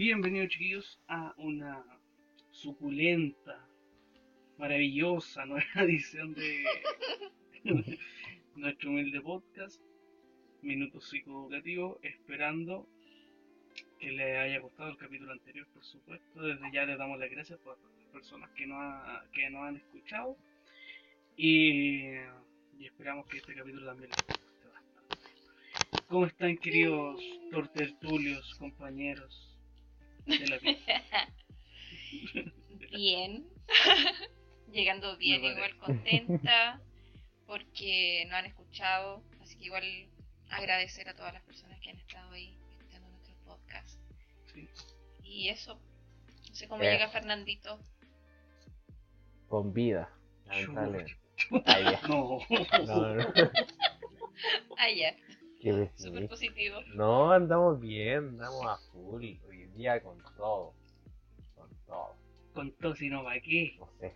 Bienvenidos chiquillos a una suculenta, maravillosa nueva edición de nuestro humilde podcast, Minutos Psicoeducativos, esperando que les haya gustado el capítulo anterior, por supuesto. Desde ya les damos las gracias por las personas que nos, ha- que nos han escuchado y, y esperamos que este capítulo también les guste bastante. ¿Cómo están queridos tortertulios, compañeros de la vida? Bien. Llegando bien, igual contenta porque no han escuchado. Así que igual agradecer a todas las personas que han estado ahí escuchando nuestro podcast. Sí. Y eso. No sé cómo llega Fernandito. Con vida. ya. No. No, no, Ah, Súper positivo. No, andamos bien, andamos a full. Hoy en día con todo. Con todo. Con todo, si no, ¿para qué? No sé.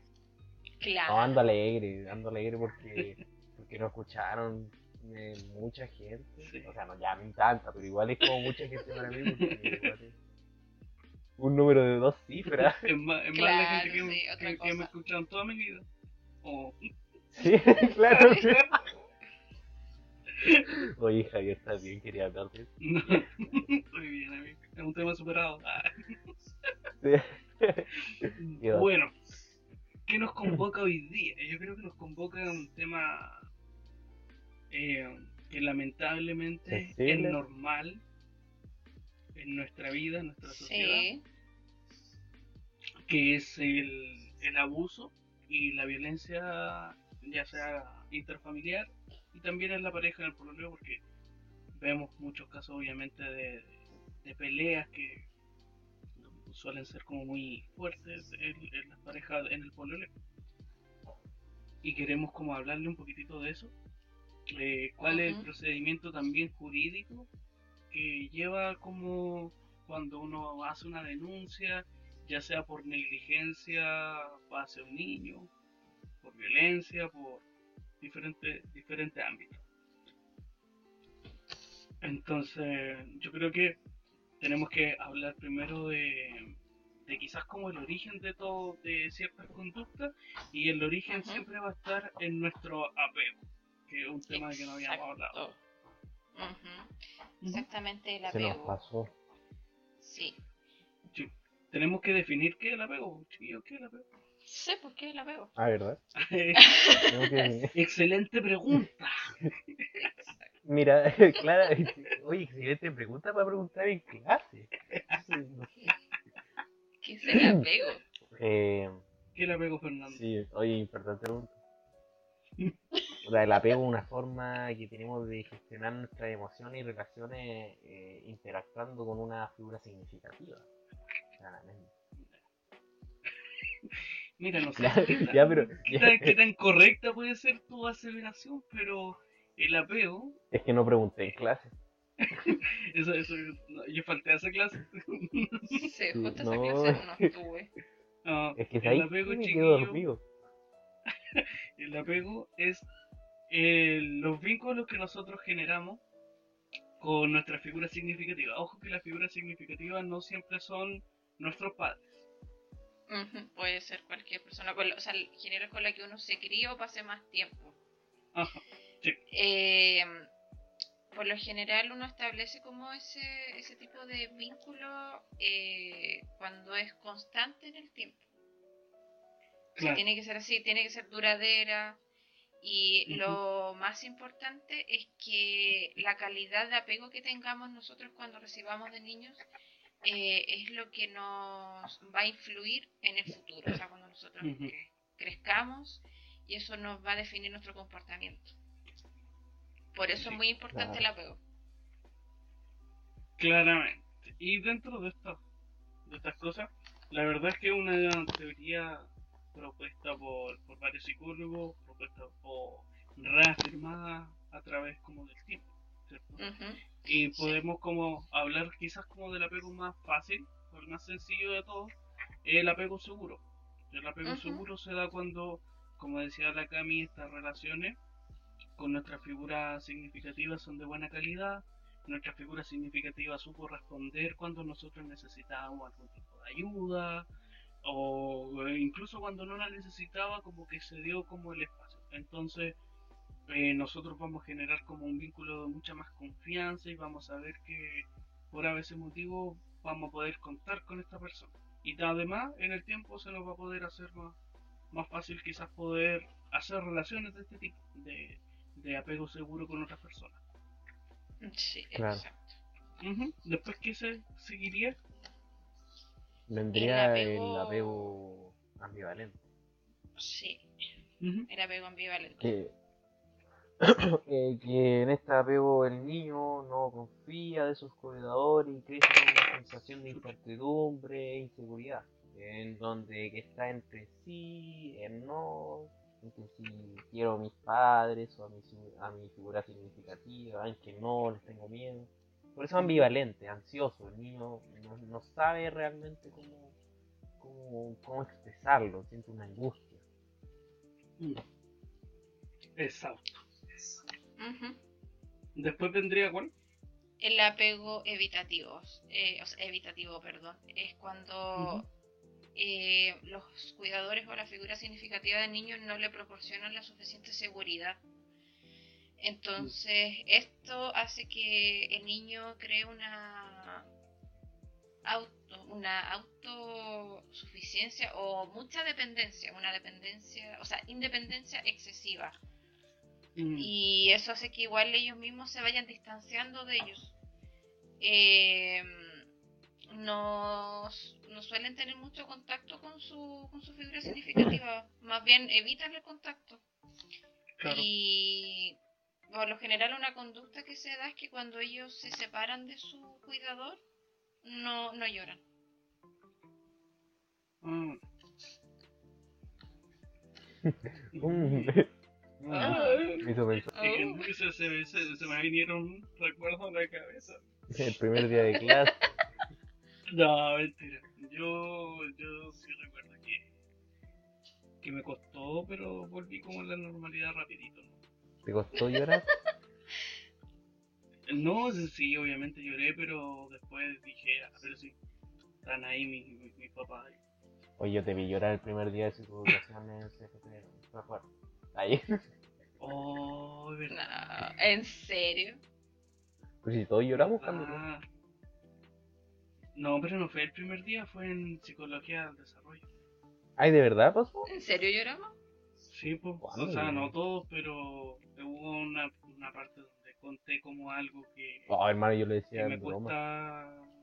Claro. No, ando alegre, ando alegre porque, porque nos escucharon eh, mucha gente. Sí. O sea, no ya ni tanta, pero igual es como mucha gente para mí porque igual es un número de dos cifras. Es más, es más la Claro, gente que, me- sí, que- que me escucharon toda mi vida. Oh, Sí, claro. Oye, Javier, ¿estás bien? Quería hablar de eso. no. Estoy bien, amigo. Es un tema superado. Sí. Bueno, ¿qué nos convoca hoy día? Yo creo que nos convoca un tema eh, que lamentablemente es normal en nuestra vida, en nuestra sociedad, Sí. que es el, el abuso y la violencia, ya sea interfamiliar y también en la pareja en el pololeo, porque vemos muchos casos obviamente de, de peleas que suelen ser como muy fuertes en, en las parejas en el pololeo. Y queremos como hablarle un poquitito de eso. Eh, ¿Cuál es el procedimiento también jurídico que lleva como cuando uno hace una denuncia, ya sea por negligencia hacia un niño, por violencia, por diferentes diferentes ámbitos. Entonces, yo creo que tenemos que hablar primero de, de quizás como el origen de todo, de ciertas conductas, y el origen siempre va a estar en nuestro apego, que es un tema que no habíamos hablado. Exactamente el Se nos apego. pasó. Sí. Sí. Tenemos que definir qué es el apego, chiquillos, qué es el apego. Sé por qué el apego. Ah, ¿verdad? Que- Excelente pregunta. Mira, Clara, oye, excelente pregunta para preguntar en clase. ¿Qué es el apego? Eh, ¿Qué es el apego, Fernando? sí, oye, importante pregunta. O sea, el apego es una forma que tenemos de gestionar nuestras emociones y relaciones eh, interactuando con una figura significativa. Claramente. Mira, no sé Ya, qué, tan, ya, pero qué tan- qué tan correcta puede ser tu aceleración, pero el apego, es que no pregunté en clase. eso, eso, no, yo falté a esa clase. Sí, justo esa no. clase no estuve. No, Es que el ahí apego, me chiquillo, el apego es eh, los vínculos que nosotros generamos con nuestra figura significativa. Ojo que las figuras significativas no siempre son nuestros padres. Puede ser cualquier persona, con la- o sea, el género con la que uno se crió o pase más tiempo. Ajá. Eh, por lo general uno establece como ese, ese tipo de vínculo eh, cuando es constante en el tiempo. O sea, Claro. tiene que ser así, tiene que ser duradera. Y lo más importante es que la calidad de apego que tengamos nosotros cuando recibamos de niños eh, es lo que nos va a influir en el futuro, o sea, cuando nosotros cre- crezcamos y eso nos va a definir nuestro comportamiento. Por eso Sí, es muy importante el apego. Claramente. Y dentro de estas de estas cosas, la verdad es que es una teoría propuesta por, por varios psicólogos, propuesta por reafirmada a través como del tiempo, ¿cierto? Ujú, Y Sí. podemos como hablar quizás como del apego más fácil, o el más sencillo de todos, el apego seguro. El apego Ujú. seguro se da cuando, como decía la Cami, estas relaciones con nuestras figuras significativas son de buena calidad, nuestra figura significativa supo responder cuando nosotros necesitábamos algún tipo de ayuda o eh, incluso cuando no la necesitaba como que se dio como el espacio. Entonces eh, nosotros vamos a generar como un vínculo de mucha más confianza y vamos a ver que por a veces motivo vamos a poder contar con esta persona. Y además en el tiempo se nos va a poder hacer más, más fácil quizás poder hacer relaciones de este tipo, de, de apego seguro con otras personas. Sí, Claro. exacto. Después, ¿qué se seguiría? Vendría El el apego- ambivalente. Sí, el apego ambivalente. Que, eh, que en este apego el niño no confía de sus cuidadores y crece con una sensación de incertidumbre e inseguridad. En donde está entre sí, en no, entre si quiero a mis padres o a mi, a mi figura significativa, en que no, les tengo miedo. Por eso ambivalente, ansioso, el niño no, no sabe realmente cómo, cómo, cómo expresarlo, siente una angustia. Mm. Después vendría cuál? El apego evitativo, eh, o sea, evitativo, perdón, es cuando eh, los cuidadores o la figura significativa del niño no le proporcionan la suficiente seguridad. Entonces, esto hace que el niño cree una auto, una autosuficiencia o mucha dependencia, una dependencia, o sea, independencia excesiva. Mm. Y eso hace que igual ellos mismos se vayan distanciando de ellos. Eh, no, no suelen tener mucho contacto con su, con su figura significativa, más bien evitan el contacto. Claro. Y por lo general una conducta que se da es que cuando ellos se separan de su cuidador, no, no lloran. Mm. Ah. Es que se, se, se, se me vinieron recuerdos a la cabeza. El primer día de clase. No, mentira. Yo, yo sí recuerdo que, que me costó, pero volví como a la normalidad rapidito. ¿no? ¿Te costó llorar? No, sí, obviamente lloré, pero después dije, ah, pero sí, están ahí mis, mis, mis papás. Oye, yo te vi llorar el primer día de en el CFP. Fue fuerte. Ahí. Oh, verdad. No, ¿En serio? Pues si todos lloramos cuando. Ah. No, pero no fue el primer día, fue en psicología del desarrollo. Ay, ¿de verdad pasó? ¿En serio lloramos? Sí, pues, o sea, no todos, pero hubo una, una parte donde conté como algo que, Oh, hermano, yo le que decía me en broma. cuesta,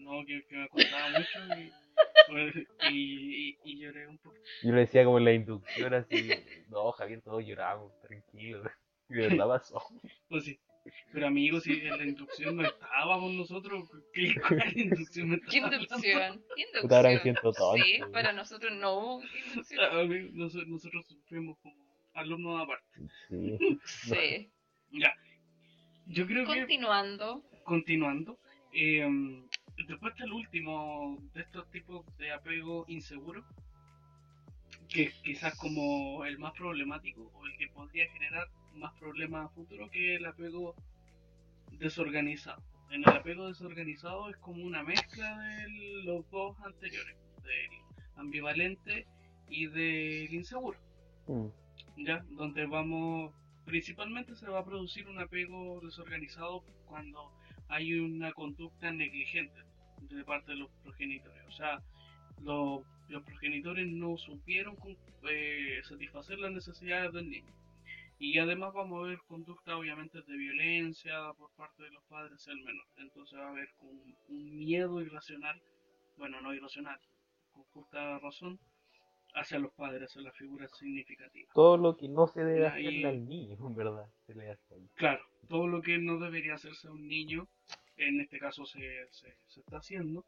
no, que, que me costaba mucho y, y, y, y lloré un poco. Yo le decía como en la inducción así. No, Javier, todos lloramos, tranquilo. Y de verdad pasó. Pues sí. Pero amigos, si en la inducción no estábamos nosotros, ¿qué inducción ¿Qué inducción? ¿Qué inducción? Sí, para nosotros no hubo inducción. Ah, Nosotros, nosotros fuimos como alumnos aparte. Sí. Sí. Ya. Yo creo que Continuando. continuando, eh, después está el último de estos tipos de apego inseguro, que es quizás como el más problemático o el que podría generar más problemas a futuro que el apego desorganizado. En el apego desorganizado es como una mezcla de los dos anteriores, del ambivalente y del inseguro. Mm. ¿ya? Donde vamos, principalmente se va a producir un apego desorganizado cuando hay una conducta negligente de parte de los progenitores. O sea, los, los progenitores no supieron eh, satisfacer las necesidades del niño. Y además vamos a ver conducta obviamente de violencia por parte de los padres hacia el menor. Entonces va a haber un, un miedo irracional, bueno, no irracional, con justa razón, hacia los padres, hacia las figuras significativas. Todo lo que no se debe ahí- al niño, en verdad. Se le hace ahí. Claro, todo lo que no debería hacerse a un niño, en este caso se, se, se está haciendo.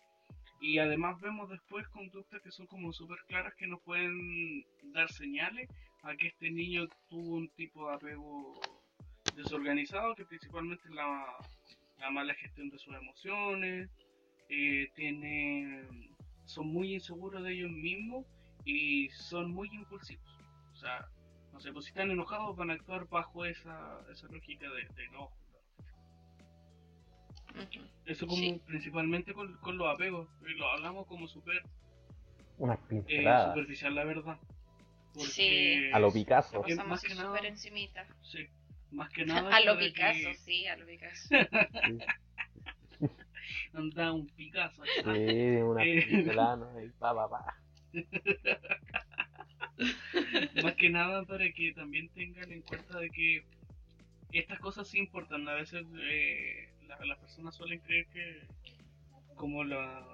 Y además vemos después conductas que son como súper claras que nos pueden dar señales a que este niño tuvo un tipo de apego desorganizado, que principalmente la, la mala gestión de sus emociones, eh, tiene, son muy inseguros de ellos mismos y son muy impulsivos. O sea, no sé, pues si están enojados van a actuar bajo esa, esa lógica de, de enojo. Eso como Sí. principalmente con, con los apegos. Y lo hablamos como súper eh, superficial, la verdad. Porque, Sí. A lo Picasso. Pasamos más que nada- encimita. Sí, más que nada. A lo Picasso, que sí, a lo Picasso. Anda un Picasso. Sí, unas Eh. pa, pa, pa. Más que nada para que también tengan en cuenta de que estas cosas sí importan. A veces eh, la- las personas suelen creer que como la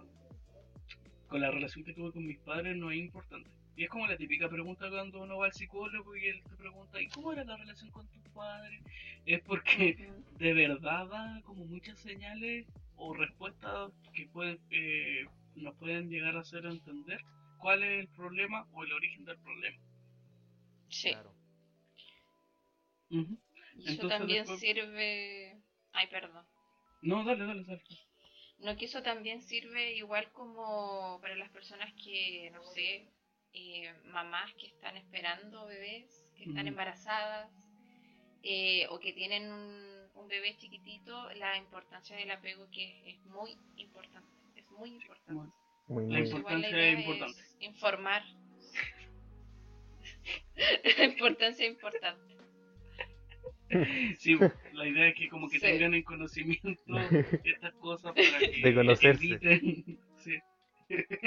con la relación que tuve con mis padres no es importante. Y es como la típica pregunta cuando uno va al psicólogo y él te pregunta, ¿y cómo era la relación con tus padres? Es porque de verdad da como muchas señales o respuestas que pueden eh, nos pueden llegar a hacer entender cuál es el problema o el origen del problema. Sí. Claro. Ujú. Y eso Entonces también después- sirve. Ay, perdón. No, dale, dale, dale. No, que eso también sirve igual como para las personas que, no sé, eh, mamás que están esperando bebés, que están embarazadas, eh, o que tienen un, un bebé chiquitito, la importancia del apego que es, es muy importante, es muy importante. Muy, La importancia es importante. es informar. la importancia es importante. Sí, la idea es que como que Sí. tengan en conocimiento estas cosas para que De conocerse. eviten. Sí,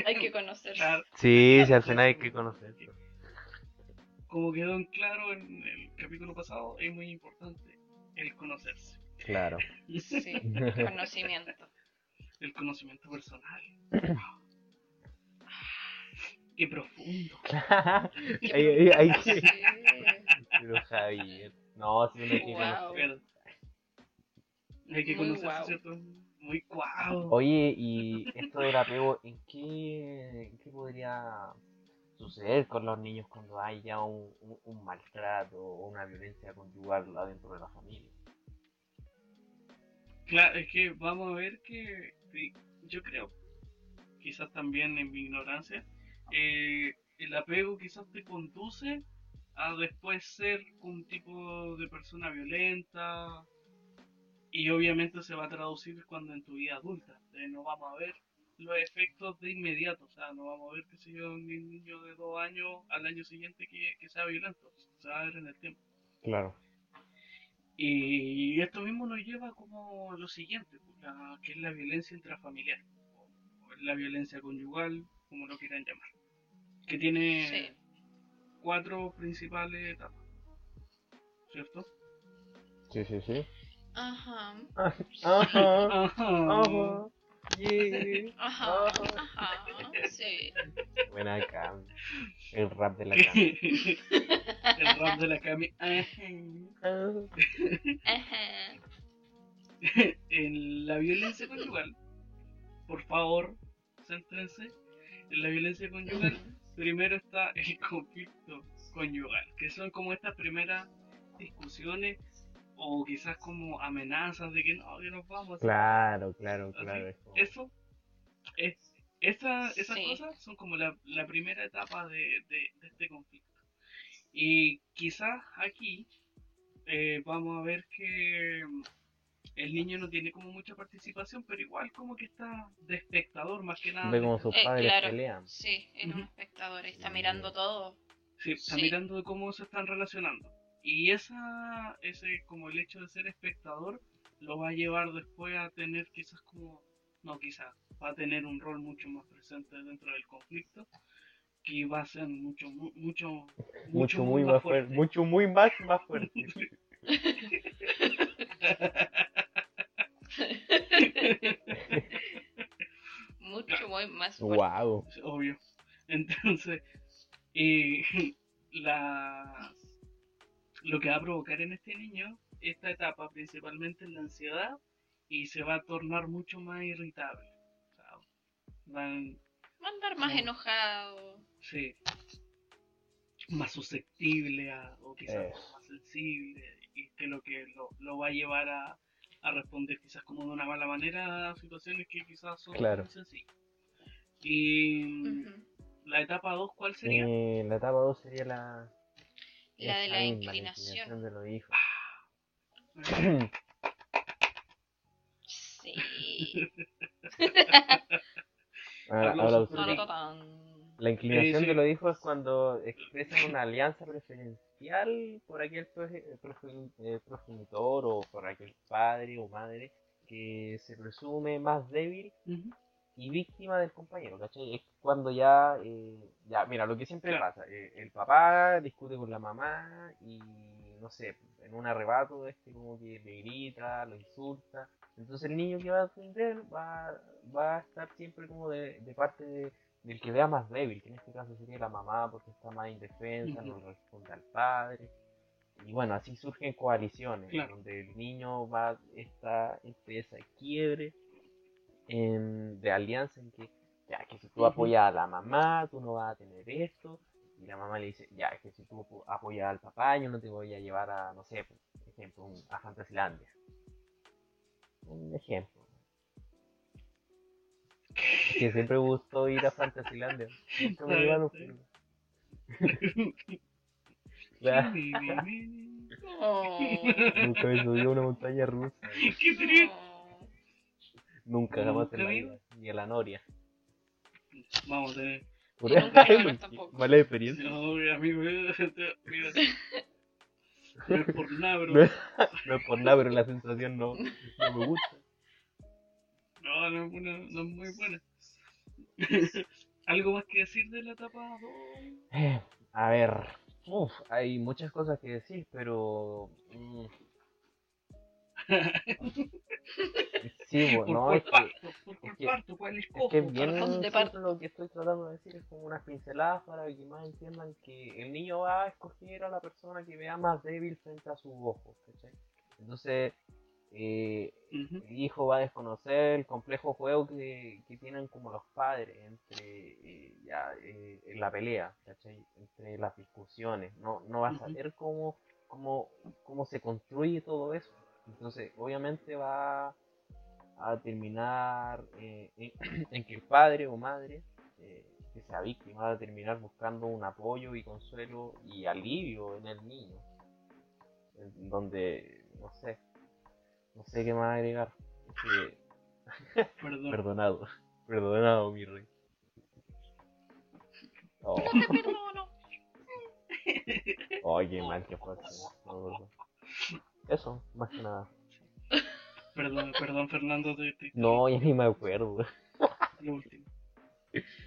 Hay que conocerse. claro. Sí, sí, al final hay que conocerlo. Como quedó en claro en el capítulo pasado, es muy importante el conocerse, Claro. Sí, conocimiento. el conocimiento personal. Wow. Qué profundo. Hay- hay- hay que- Sí. Pero Javier. No, si uno hay que Wow. conocer. Pero hay que guau. ¿cierto? Muy guau. Oye, y esto del apego, ¿en qué, en qué podría suceder con los niños cuando hay ya un, un- un maltrato o una violencia conyugal adentro de la familia? Claro, es que vamos a ver que sí, yo creo, quizás también en mi ignorancia, eh, el apego quizás te conduce a después ser un tipo de persona violenta y obviamente se va a traducir cuando en tu vida adulta. Eh, no vamos a ver los efectos de inmediato, o sea, no vamos a ver que si yo un niño de dos años al año siguiente que, que sea violento, se va a ver en el tiempo. Claro. Y esto mismo nos lleva como a lo siguiente, pues, la- que es la violencia intrafamiliar, o, o la violencia conyugal, como lo quieran llamar, que tiene Sí. Cuatro principales etapas, ¿cierto? Sí, sí, sí. Ajá. Ajá. Ajá. Ajá. Yeah. Ajá. Ajá. Sí. Buena acá. El rap de la cama. El rap de la Cami. Ajá. Ajá. en la violencia conyugal, por favor, céntrense. En la violencia conyugal, primero está el conflicto conyugal, que son como estas primeras discusiones o quizás como amenazas de que no, que nos vamos. Claro, claro, claro. es como- Eso, es, esa, esas Sí. cosas son como la, la primera etapa de, de- de este conflicto. Y quizás aquí eh, vamos a ver que el niño no tiene como mucha participación, pero igual como que está de espectador más que nada. Ve como sus Eh, padres claro. pelean. Sí, es un espectador y está mirando todo. Sí, está Sí. mirando de cómo se están relacionando. Y esa, ese, como el hecho de ser espectador, lo va a llevar después a tener quizás como, no quizás, va a tener un rol mucho más presente dentro del conflicto, que va a ser mucho, mu- mucho, Mucho, muy más fuerte. Mucho, muy más, más fuerte. Mucho muy más fuerte. wow. Obvio. Entonces, eh, la, lo que va a provocar en este niño, esta etapa principalmente es la ansiedad y se va a tornar mucho más irritable. O sea, van, Va a andar más Sí. enojado. sí, más susceptible a, o quizás Eh. más sensible y que lo que lo, lo va a llevar a, a responder quizás como de una mala manera a situaciones que quizás son Claro. muy sencillas. Y la etapa 2, ¿cuál sería? Eh, la etapa 2 sería la. La de la misma, inclinación. de los hijos. Sí. Sí. Ah, Aplausos ahora. Taratán. La inclinación Sí, sí. de los hijos es cuando expresan una alianza preferencial por aquel proge- eh, progenitor o por aquel padre o madre que se presume más débil Ujú. y víctima del compañero, ¿cachai? Es cuando ya, eh, ya, mira, lo que siempre pasa, eh, el papá discute con la mamá y, no sé, en un arrebato este como que le grita, lo insulta, entonces el niño que va a defender va, va a estar siempre como de, de parte de- del que vea más débil, que en este caso sería la mamá porque está más indefensa, no responde al padre. Y bueno, así surgen coaliciones, Claro. donde el niño va está entre esa quiebre en- de alianza en que, ya, que si tú apoyas a la mamá, tú no vas a tener esto. Y la mamá le dice, ya, que si tú apo- apoyas al papá, yo no te voy a llevar a, no sé, por ejemplo, a Fantasylandia. Un ejemplo. Que siempre me gustó ir a Fantasylandia. Nunca me pero- Ya, Oh. Nunca me subí a una montaña rusa. Qué. Oh. Nunca, jamás en la vi. vida. Ni a la Noria. Vamos a tener. Por mala experiencia. No, mi amigo, mira. No es por nada, No pero. es, no es por nada, pero la sensación no, no me gusta. No, es, buena, no es muy buena. ¿Algo más que decir de la etapa 2? Eh, A ver, uf, hay muchas cosas que decir, pero... mm, sí, Por bueno, cuál es que, por es que- parto, cuál es escojo. que es bien ¿por parto? lo que estoy tratando de decir, es como unas pinceladas para que más entiendan que el niño va a escoger a la persona que vea más débil frente a sus ojos, ¿cachai? Entonces, eh, el hijo va a desconocer el complejo juego que, que tienen como los padres entre eh, ya, eh, en la pelea, ¿cachai? entre las discusiones. No, no va a saber cómo, cómo, cómo se construye todo eso. Entonces, obviamente va a terminar eh, en, en que el padre o madre que sea víctima va a terminar buscando un apoyo y consuelo y alivio en el niño. En donde, no sé, no sé qué más agregar. Que, Perdón. perdonado, perdonado, mi rey. Oh, No te perdono. oh, qué mal que fue. eso. No, no, no. Eso, más que nada. Perdón, perdón, Fernando, te, te- No, ya ni me acuerdo. lo último.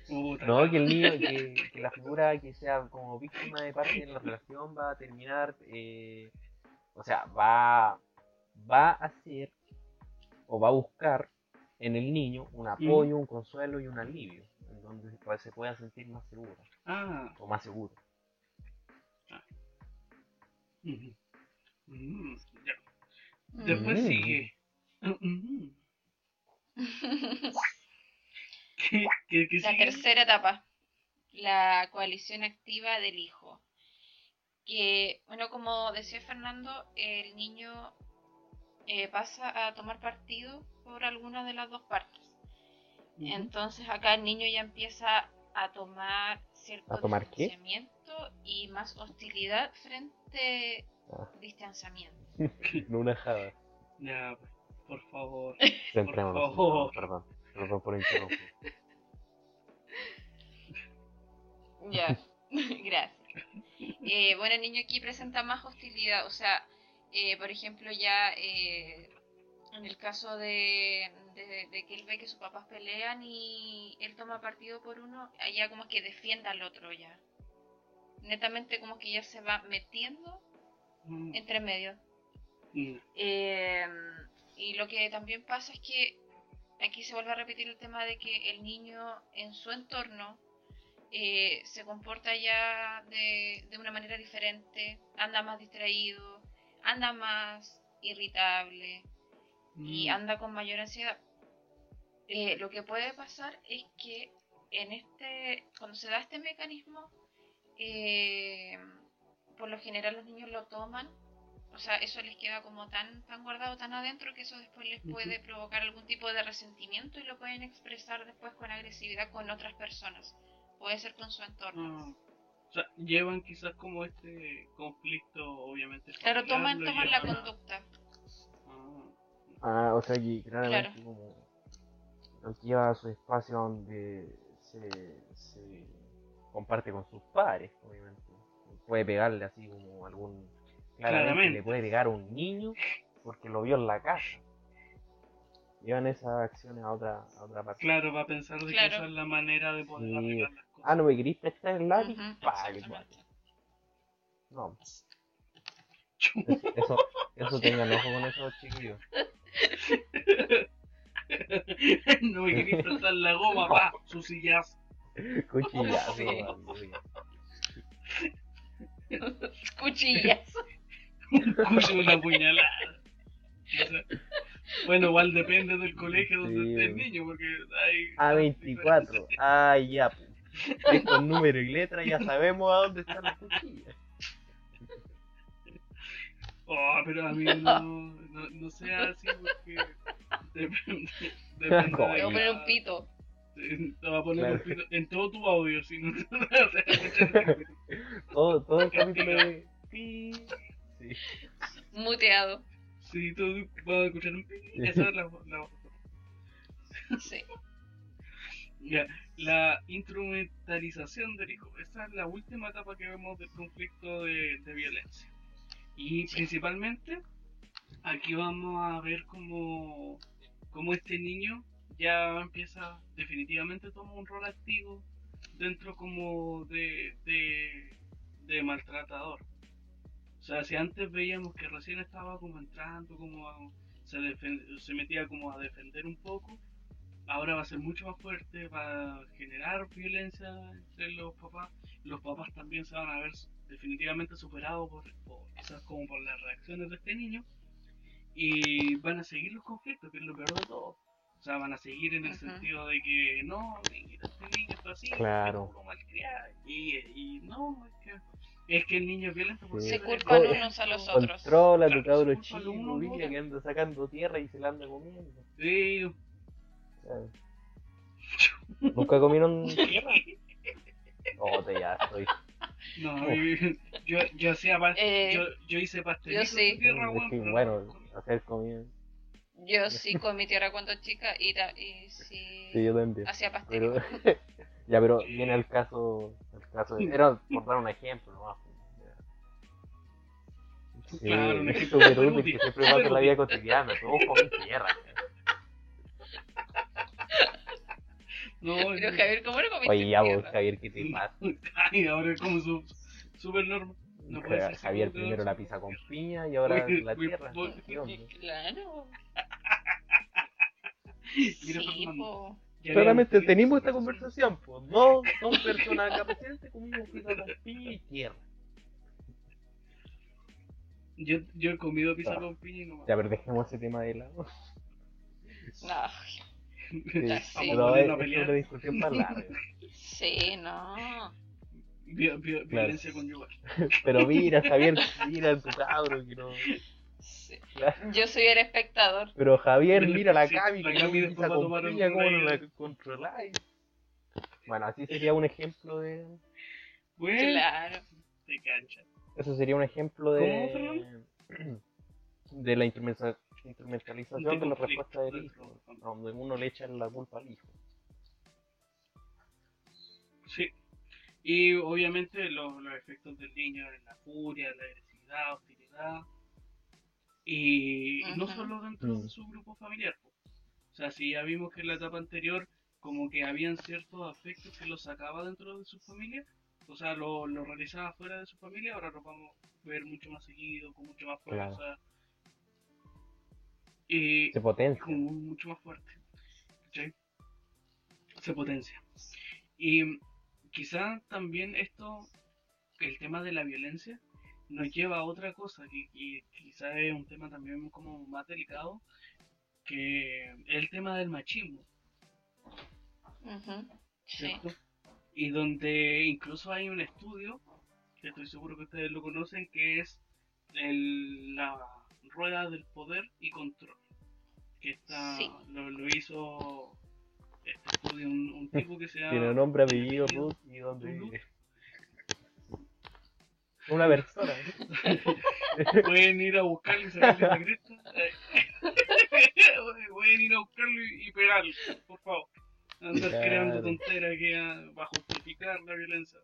Puta, No, que el niño, que, que la figura que sea como víctima de parte de la relación va a terminar, eh, o sea, va, va a ser o va a buscar en el niño un apoyo, un consuelo y un alivio, en donde se pueda- se pueda sentir más seguro Ah, o más seguro. ujú. Mm, ya. Después Mm. sigue. Mm. ¿Qué, qué, qué La sigue? tercera etapa, la coalición activa del hijo. Que, bueno, como decía Fernando, el niño eh, pasa a tomar partido por alguna de las dos partes. Ujú. Entonces acá el niño ya empieza a tomar cierto ¿A tomar qué? distanciamiento y más hostilidad frente Ah. distanciamiento. No una jada. Ya, pues, por favor. Centrémonos. Por favor. Perdón, perdón por interrumpir. Ya, gracias. Eh, bueno, el niño aquí presenta más hostilidad, o sea, eh, por ejemplo, ya eh, en el caso de, de, de que él ve que sus papás pelean y él toma partido por uno, allá como que defienda al otro ya. Netamente como que ya se va metiendo Mm, entre medio. mm, Eh, y lo que también pasa es que aquí se vuelve a repetir el tema de que el niño en su entorno eh, se comporta ya de, de una manera diferente, anda más distraído, anda más irritable y mm. anda con mayor ansiedad. Eh, lo que puede pasar es que en este, cuando se da este mecanismo, eh, por lo general los niños lo toman, o sea, eso les queda como tan, tan guardado, tan adentro, que eso después les puede provocar algún tipo de resentimiento y lo pueden expresar después con agresividad con otras personas. Puede ser con su entorno. Ah, sea, llevan quizás como este conflicto, obviamente. Claro, familiar, toman, lo toman la conducta. Ah, Ah, o sea que claramente Claro. como Lo lleva a su espacio donde se, se comparte con sus padres, obviamente. Puede pegarle así como algún... Claramente, Claramente. le puede pegar a un niño porque lo vio en la casa. Llevan esas acciones a otra, a otra parte. Claro, va a pensar de que Claro. esa es la manera de poder Sí. Ah, no me querís prestar el lápiz. Que exactamente. No. Eso, eso, tengan ojo con esos chiquillos. no me quería prestar la goma, pa, su sillazo. Cuchillazo, Sí. amigo. Cuchillas. Cuyo una puñalada. O sea, bueno, igual depende del colegio donde Sí. esté el niño, porque hay. A24. Ah, ya. Es con número y letra, ya sabemos a dónde están las cuchillas. Oh, pero a mí no, no, no sea así porque depende, depende Te voy a poner un pito. Te va a poner Claro. un pito en todo tu audio, si no te vas a escuchar. Todo, todo el capítulo de. Sí. Sí. Muteado. Si tú vas a escuchar un pi, esa es la, la Sí. Ya, la instrumentalización del hijo. Esa es la última etapa que vemos del conflicto de, de violencia. Y Sí. principalmente, aquí vamos a ver cómo, cómo este niño ya empieza, definitivamente toma un rol activo dentro como de, de, de maltratador. O sea, si antes veíamos que recién estaba como entrando, como a- se, defen- se metía como a defender un poco, ahora va a ser mucho más fuerte, va a generar violencia entre los papás. Los papás también se van a ver definitivamente superados por, por quizás como por las reacciones de este niño y van a seguir los conflictos, que es lo peor de todo. O sea, van a seguir en el sentido de que no, mira, este niño está así, Claro. lo malcriado. Y, y no, es que, es que el niño es violento porque Sí. Se es culpan unos a los otros. Controla tu Claro, cabro chico, que anda sacando tierra y se la anda comiendo. Sí. ¿Nunca comieron tierra? No, te ya estoy. no, yo, yo hacía pa- Eh, yo, yo hice pastelitos yo sí. tierra, que, pero bueno, no- hacer comida. Yo sí comí tierra cuando chica y, y sí, Sí, yo también. hacía Pero, pastel. ya, pero viene el caso, el caso de, era por dar un ejemplo, ¿no? Sí, Claro, un es ejemplo que siempre pasa en la vida cotidiana, todos comen tierra. No, Pero Javier, ¿cómo no comiste Oye, ya vos? Javier, ¿qué te pasa? Ay, ahora es como su, súper normal. No puede ser Javier segundo, primero la pizza con piña y ahora Voy- la tierra. ¿Qué onda? Claro. Mira, Sí, po. habíamos tenemos esta conversación, pues no son personas acá presentes, comimos pizza con piña y tierra. Yo, yo he comido pizza Ah. con piña y no Ya, pero dejemos ese tema de lado. No, Sí, Vamos a una discusión más larga. sí, no. Vi- vi- violencia conyugal. Pero mira, Javier, mira tu cabro que no. Sí. Claro. Yo soy el espectador. Pero Javier, mira la Sí, Cami la que Cami después va a con tomar un ¿cómo no rey. la controláis? Bueno, así sería un ejemplo de. Bueno, Claro. te cancha. Eso sería un ejemplo ¿Cómo, de. de la instrumentalización De la respuesta del hijo. Donde uno le echa la culpa al hijo. Sí. Y obviamente los, los efectos del niño en la furia, la agresividad, hostilidad. Y no solo dentro Mm. de su grupo familiar. O sea, si ya vimos que en la etapa anterior como que habían ciertos afectos que los sacaba dentro de su familia, o sea, lo, lo realizaba fuera de su familia, ahora lo vamos a ver mucho más seguido, con mucho más Claro. Y Se potencia. como mucho más fuerte. ¿cachai? Se potencia. Y quizá también esto, el tema de la violencia, nos lleva a otra cosa, que, que quizá es un tema también como más delicado, que es el tema del machismo. Sí. ¿cierto? Y donde incluso hay un estudio, que estoy seguro que ustedes lo conocen, que es el- la rueda del poder y control. Que está, Sí. lo, lo hizo este estudio un, un tipo que se llama... Tiene nombre, apellido, Ruth y dónde vive. Una persona. Pueden ir a buscarlo y sacarle la cresta. Eh, Pueden ir a buscarlo y, y pegarlo, por favor. Andar Claro. creando tonteras que va a justificar la violencia.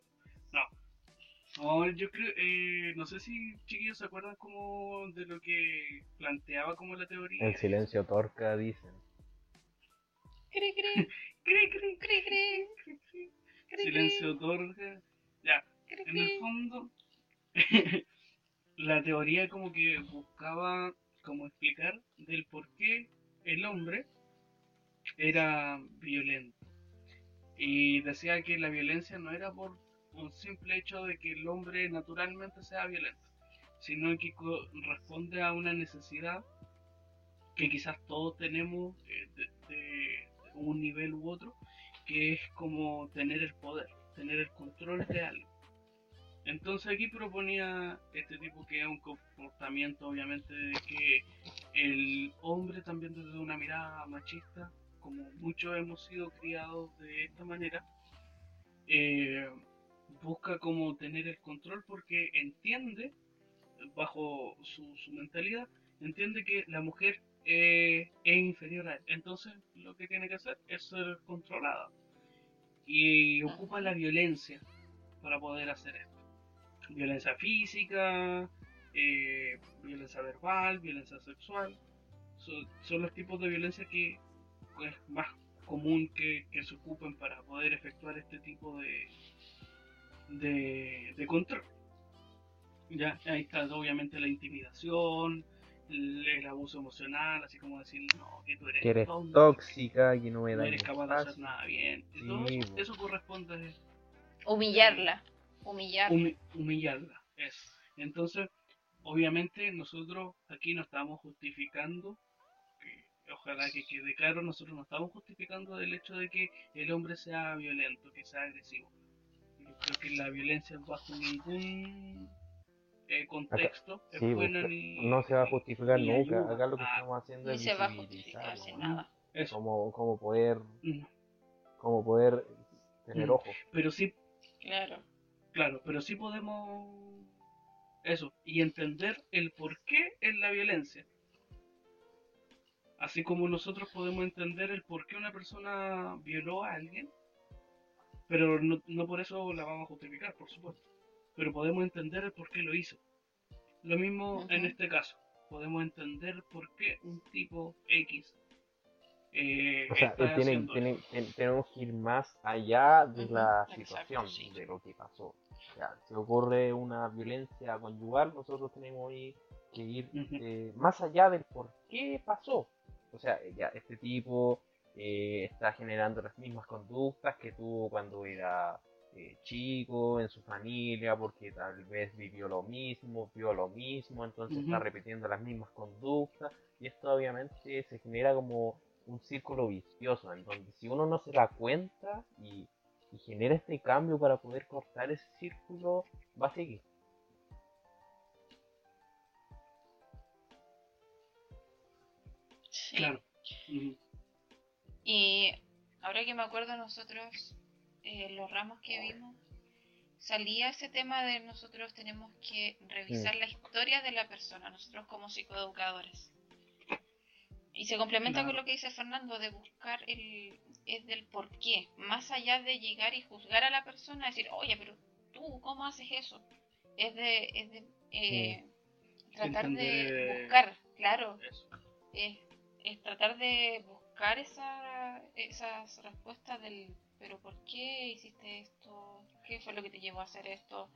No. No, yo creo, eh, no sé si chiquillos se acuerdan como de lo que planteaba como la teoría. El silencio torca, dicen. Cri, cri, Cri, cri, cri, cri, cri, Silencio otorga. Ya, cri, en el fondo, la teoría como que buscaba como explicar del por qué el hombre era violento. Y decía que la violencia no era por un simple hecho de que el hombre naturalmente sea violento, sino que responde a una necesidad que quizás todos tenemos eh, de, de un nivel u otro, que es como tener el poder, tener el control de algo. Entonces aquí proponía este tipo que es un comportamiento obviamente de que el hombre también desde una mirada machista, como muchos hemos sido criados de esta manera, eh, busca como tener el control porque entiende, bajo su, su mentalidad, entiende que la mujer eh, es inferior a él. Entonces lo que tiene que hacer es ser controlada. Y ocupa la violencia para poder hacer esto. Violencia física, eh, violencia verbal, violencia sexual. Son, los tipos de violencia que es más común que, que se ocupen para poder efectuar este tipo de, de, de control. Ya, ahí está obviamente la intimidación, el, el abuso emocional, así como decir, no, que tú eres, Que eres tonto, tóxica, que no me no eres capaz de hacer nada bien. Sí, eso, po. eso corresponde Humillarla. Humillarla. humi- humillarla. Eso. Entonces, obviamente nosotros aquí no estamos justificando, que ojalá que quede claro, nosotros no estamos justificando del hecho de que el hombre sea violento, que sea agresivo. Que la violencia bajo ningún eh, contexto es Sí, buena pues, ni no se va a justificar ni nunca. ayuda. Acá lo que Ah, estamos haciendo Ni es se va a nada. eso. Como, como poder, Mm. como poder tener Mm. ojo. Pero sí Claro. Claro, pero sí podemos eso y entender el por qué es la violencia. Así como nosotros podemos entender el por qué una persona violó a alguien, pero no, no por eso la vamos a justificar, por supuesto. Pero podemos entender el por qué lo hizo. Lo mismo en este caso. Podemos entender por qué un tipo X eh, O sea, tiene- tiene- tenemos que ir más allá de la exacto, situación, sí. de lo que pasó. O sea, si ocurre una violencia conyugal, nosotros tenemos que ir eh, más allá del por qué pasó. O sea, ya este tipo eh, está generando las mismas conductas que tuvo cuando era eh, chico, en su familia, porque tal vez vivió lo mismo, vio lo mismo, entonces está Ujú. repitiendo las mismas conductas. Y esto obviamente se genera como un círculo vicioso, en donde si uno no se da cuenta y, y genera este cambio para poder cortar ese círculo, va a seguir. Sí. Claro. Ujú. Y ahora que me acuerdo nosotros, eh, los ramos que vimos, salía ese tema de nosotros tenemos que revisar la historia de la persona, nosotros como psicoeducadores. Y se complementa con lo que dice Fernando, de buscar el, es del por qué, más allá de llegar y juzgar a la persona, decir, oye, pero tú, ¿cómo haces eso? Es de, es de eh, tratar de buscar, claro, es, es tratar de buscar esa, esas respuestas del pero ¿por qué hiciste esto? ¿Qué fue lo que te llevó a hacer esto?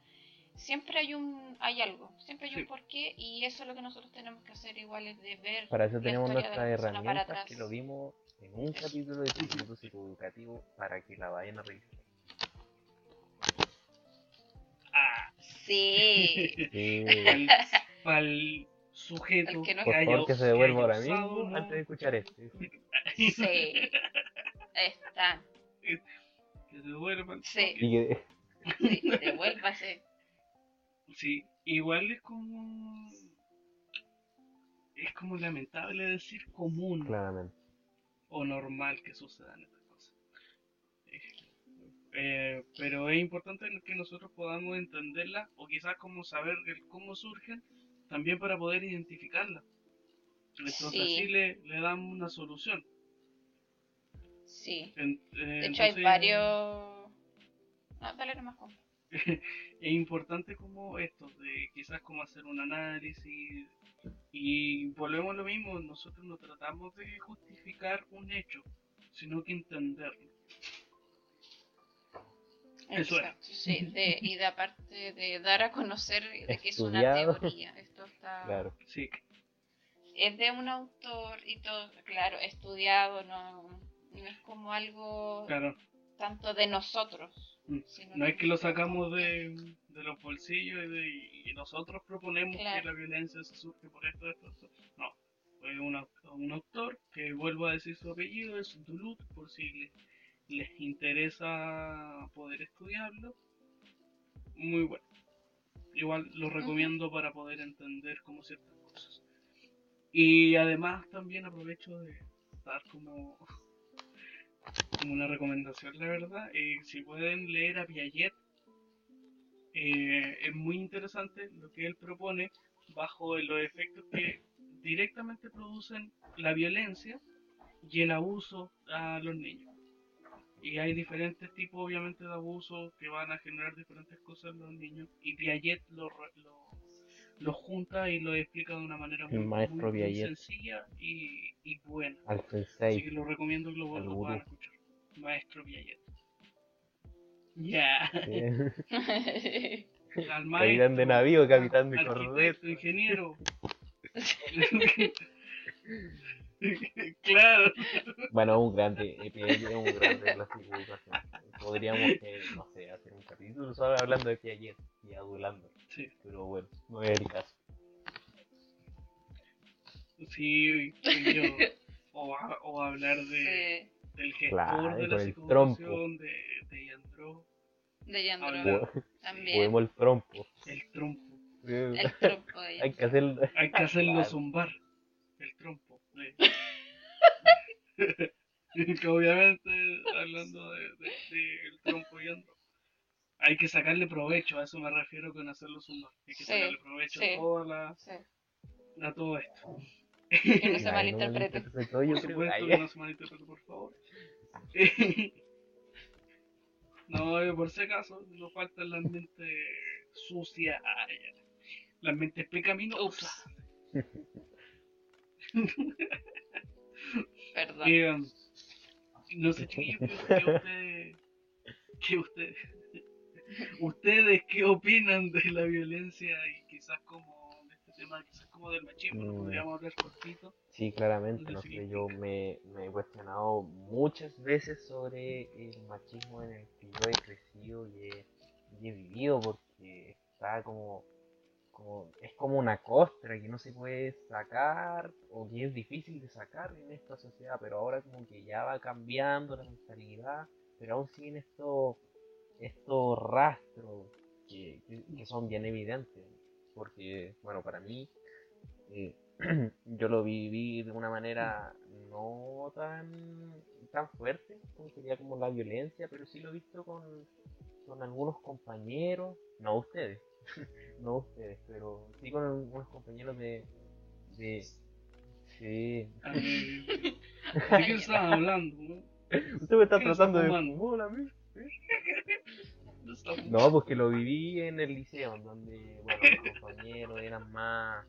Siempre hay un hay algo, siempre hay Sí. un porqué y eso es lo que nosotros tenemos que hacer igual es de ver Para eso tenemos nuestras herramientas que lo vimos en un capítulo de Instituto Psicoeducativo para que la vayan a revisar. Ah, Sí, Sí. Sujeto El que no- Por haya- favor que se devuelva ahora mismo ¿no? antes de escuchar esto. sí. Está. que se devuelvan. Sí. Y que Sí, devuélvase. Sí, igual es como es como lamentable decir común claramente. o normal que sucedan estas cosas. Es, Eh, pero es importante que nosotros podamos entenderla o quizás como saber el cómo surgen también para poder identificarla. Entonces Sí. así le, le damos una solución. Sí. En- eh, De hecho, hay varios. Ah, dale nomás, Juan. es importante como esto, de quizás como hacer un análisis y volvemos a lo mismo, nosotros no tratamos de justificar un hecho, sino que entenderlo. Eso es. Exacto, sí. De, y de aparte de dar a conocer de que es una teoría. Esto está. Claro. Sí, Es de un autor y todo, claro, estudiado, no, no es como algo claro. tanto de nosotros. Mm. sino No es que lo sacamos de, de los bolsillos y, de- y nosotros proponemos Claro. que la violencia se surge por esto, esto, esto. No, fue un, un autor que vuelvo a decir su apellido, es Duluth, por si les, interesa poder estudiarlo. Muy bueno. Igual lo recomiendo para poder entender como ciertas cosas. Y además también aprovecho de dar como como una recomendación, la verdad. eh, si pueden leer a Piaget, eh, es muy interesante lo que él propone bajo los efectos que directamente producen la violencia y el abuso a los niños. Y hay diferentes tipos, obviamente, de abusos que van a generar diferentes cosas en los niños. Y Piaget lo, lo, lo junta y lo explica de una manera muy, El maestro muy- muy Piaget. sencilla y, y buena. Al Así que lo recomiendo que lo, puedan escuchar. Maestro Piaget. Ya. Al Capitán de navío, capitán de corvette. ingeniero. claro. Bueno, un grande, Piaget es un grande la civilización. Podríamos, eh, no sé, hacer un capítulo solo hablando de Piaget y adulando. Sí, Pero bueno, no es el caso. sí, yo- o, a- o hablar de, Sí, del gestor Claro, de la psicoeducación, de, de Yandro, de Yandro también. Podemos el trompo. el trompo. El trompo de Hay que hacerlo. Hay que hacerlo Claro. zumbar. Que obviamente, hablando de, de- de el trompo y Yandro, hay que sacarle provecho, a eso me refiero con hacerlo zumbar. Hay que Sí, sacarle provecho sí. a, toda la, Sí. a todo esto. Que no se Ay, malinterprete. Por creo. supuesto que no se malinterprete, por favor. no, por si acaso, nos faltan las mentes sucias, ay, las mentes pecaminosas. Perdón. No sé, chiquillos, ¿qué ustedes, qué ustedes, ustedes qué opinan de la violencia y quizás como de este tema, quizás como del machismo, lo Mm. podríamos hablar cortito. Sí, claramente, No no sé yo me, me he cuestionado muchas veces sobre el machismo en el que yo he crecido y he, y he vivido porque está como, es como una costra que no se puede sacar o que es difícil de sacar en esta sociedad, pero ahora como que ya va cambiando la mentalidad, pero aún siguen estos, estos rastros que, que- que son bien evidentes, porque, bueno, para mí, eh, yo lo viví de una manera no tan, tan fuerte, como sería como la violencia, pero sí lo he visto con, con algunos compañeros, no ustedes, no ustedes, pero sí con algunos compañeros de... de sí. Eh, ¿De qué estaban hablando? no? Usted me está ¿Qué está tratando de a mí. No porque lo viví en el liceo, donde, bueno, los compañeros eran más,